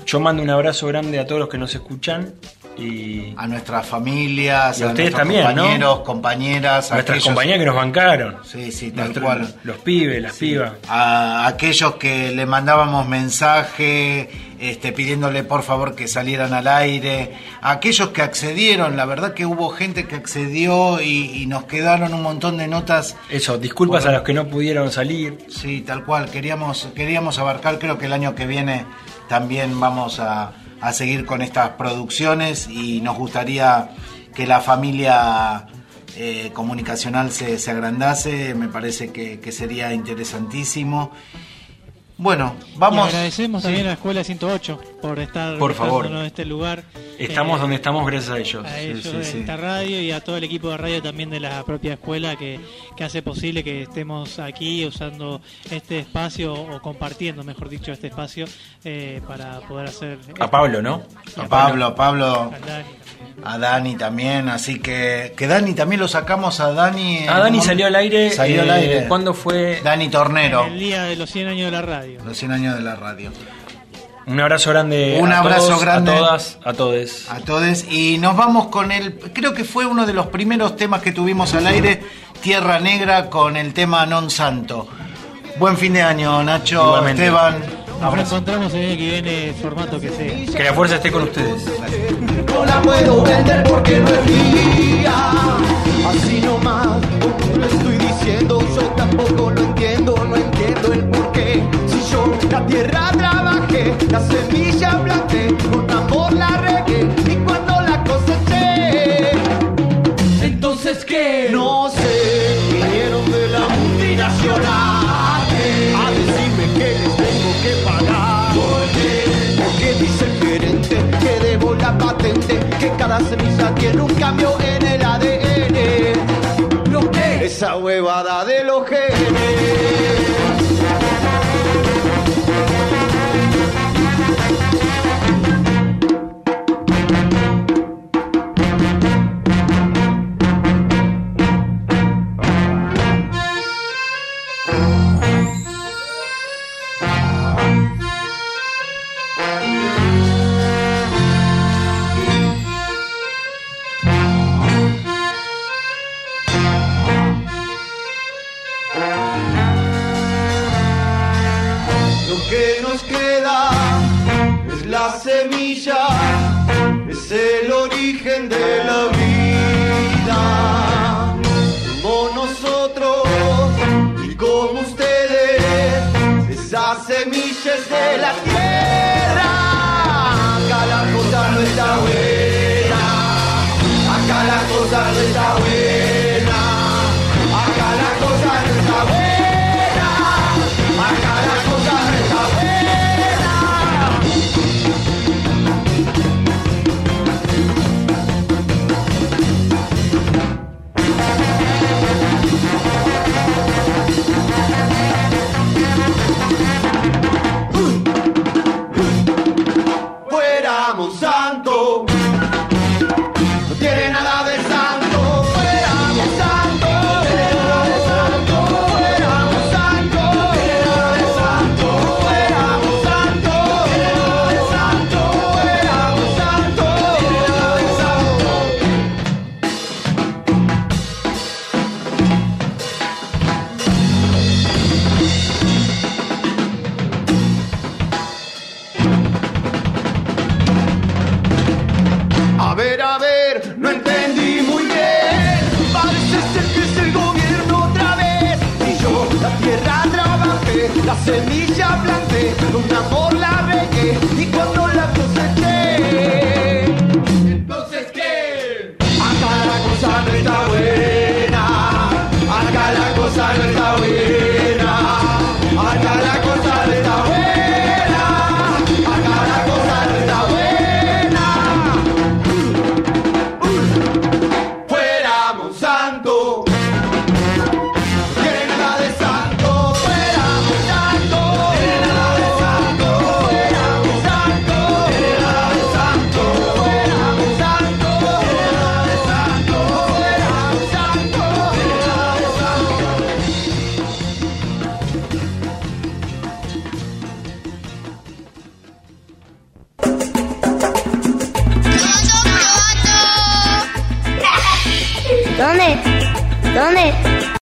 Yo mando un abrazo grande a todos los que nos escuchan y a nuestras familias, y a, ustedes nuestros también, compañeros, ¿no? compañeras, A nuestras aquellos- que nos bancaron. Sí, sí, tal Nuestro- cual. Los pibes, las pibas. a aquellos que le mandábamos mensaje este, pidiéndole por favor que salieran al aire, a aquellos que accedieron, la verdad que hubo gente que accedió y, y nos quedaron un montón de notas. Eso, disculpas Por- a los que no pudieron salir. Sí, tal cual, queríamos, queríamos abarcar, creo que el año que viene también vamos a, a seguir con estas producciones y nos gustaría que la familia eh, comunicacional se, se agrandase, me parece que sería interesantísimo. Bueno, Y vamos. agradecemos Sí. también a la Escuela 108 por estar Por favor. prestándonos este lugar. Estamos Eh, donde estamos gracias a ellos. a Sí, ellos sí, de sí. esta radio y a todo el equipo de radio también de la propia escuela que, que hace posible que estemos aquí usando este espacio o compartiendo, mejor dicho, este espacio eh, para poder hacer... A Pablo, ¿no? A Pablo, a Pablo, A Dani. A Dani también, así que que Dani también lo sacamos a Dani. Ah, Dani salió al aire. Salió al eh, aire. ¿Cuándo fue? Dani Tornero, El día de los 100 años de la radio. los 100 años de la radio. Un abrazo grande. Un a abrazo todos, grande. A todas, a todes. A todos. Y nos vamos con el. Creo que fue uno de los primeros temas que tuvimos al aire, Tierra Negra, con el tema Non Santo. Buen fin de año, Nacho, Igualmente. Esteban. Nos Abrazo. reencontramos el que viene, formato que sea. Que la fuerza esté con ustedes. No la puedo vender porque no es mía. Así nomás, lo estoy diciendo, yo tampoco lo entiendo, no entiendo el porqué. Si yo la tierra trabajé, la semilla cada semilla tiene un cambio en el ADN. ¿Lo qué? Esa huevada de los genes.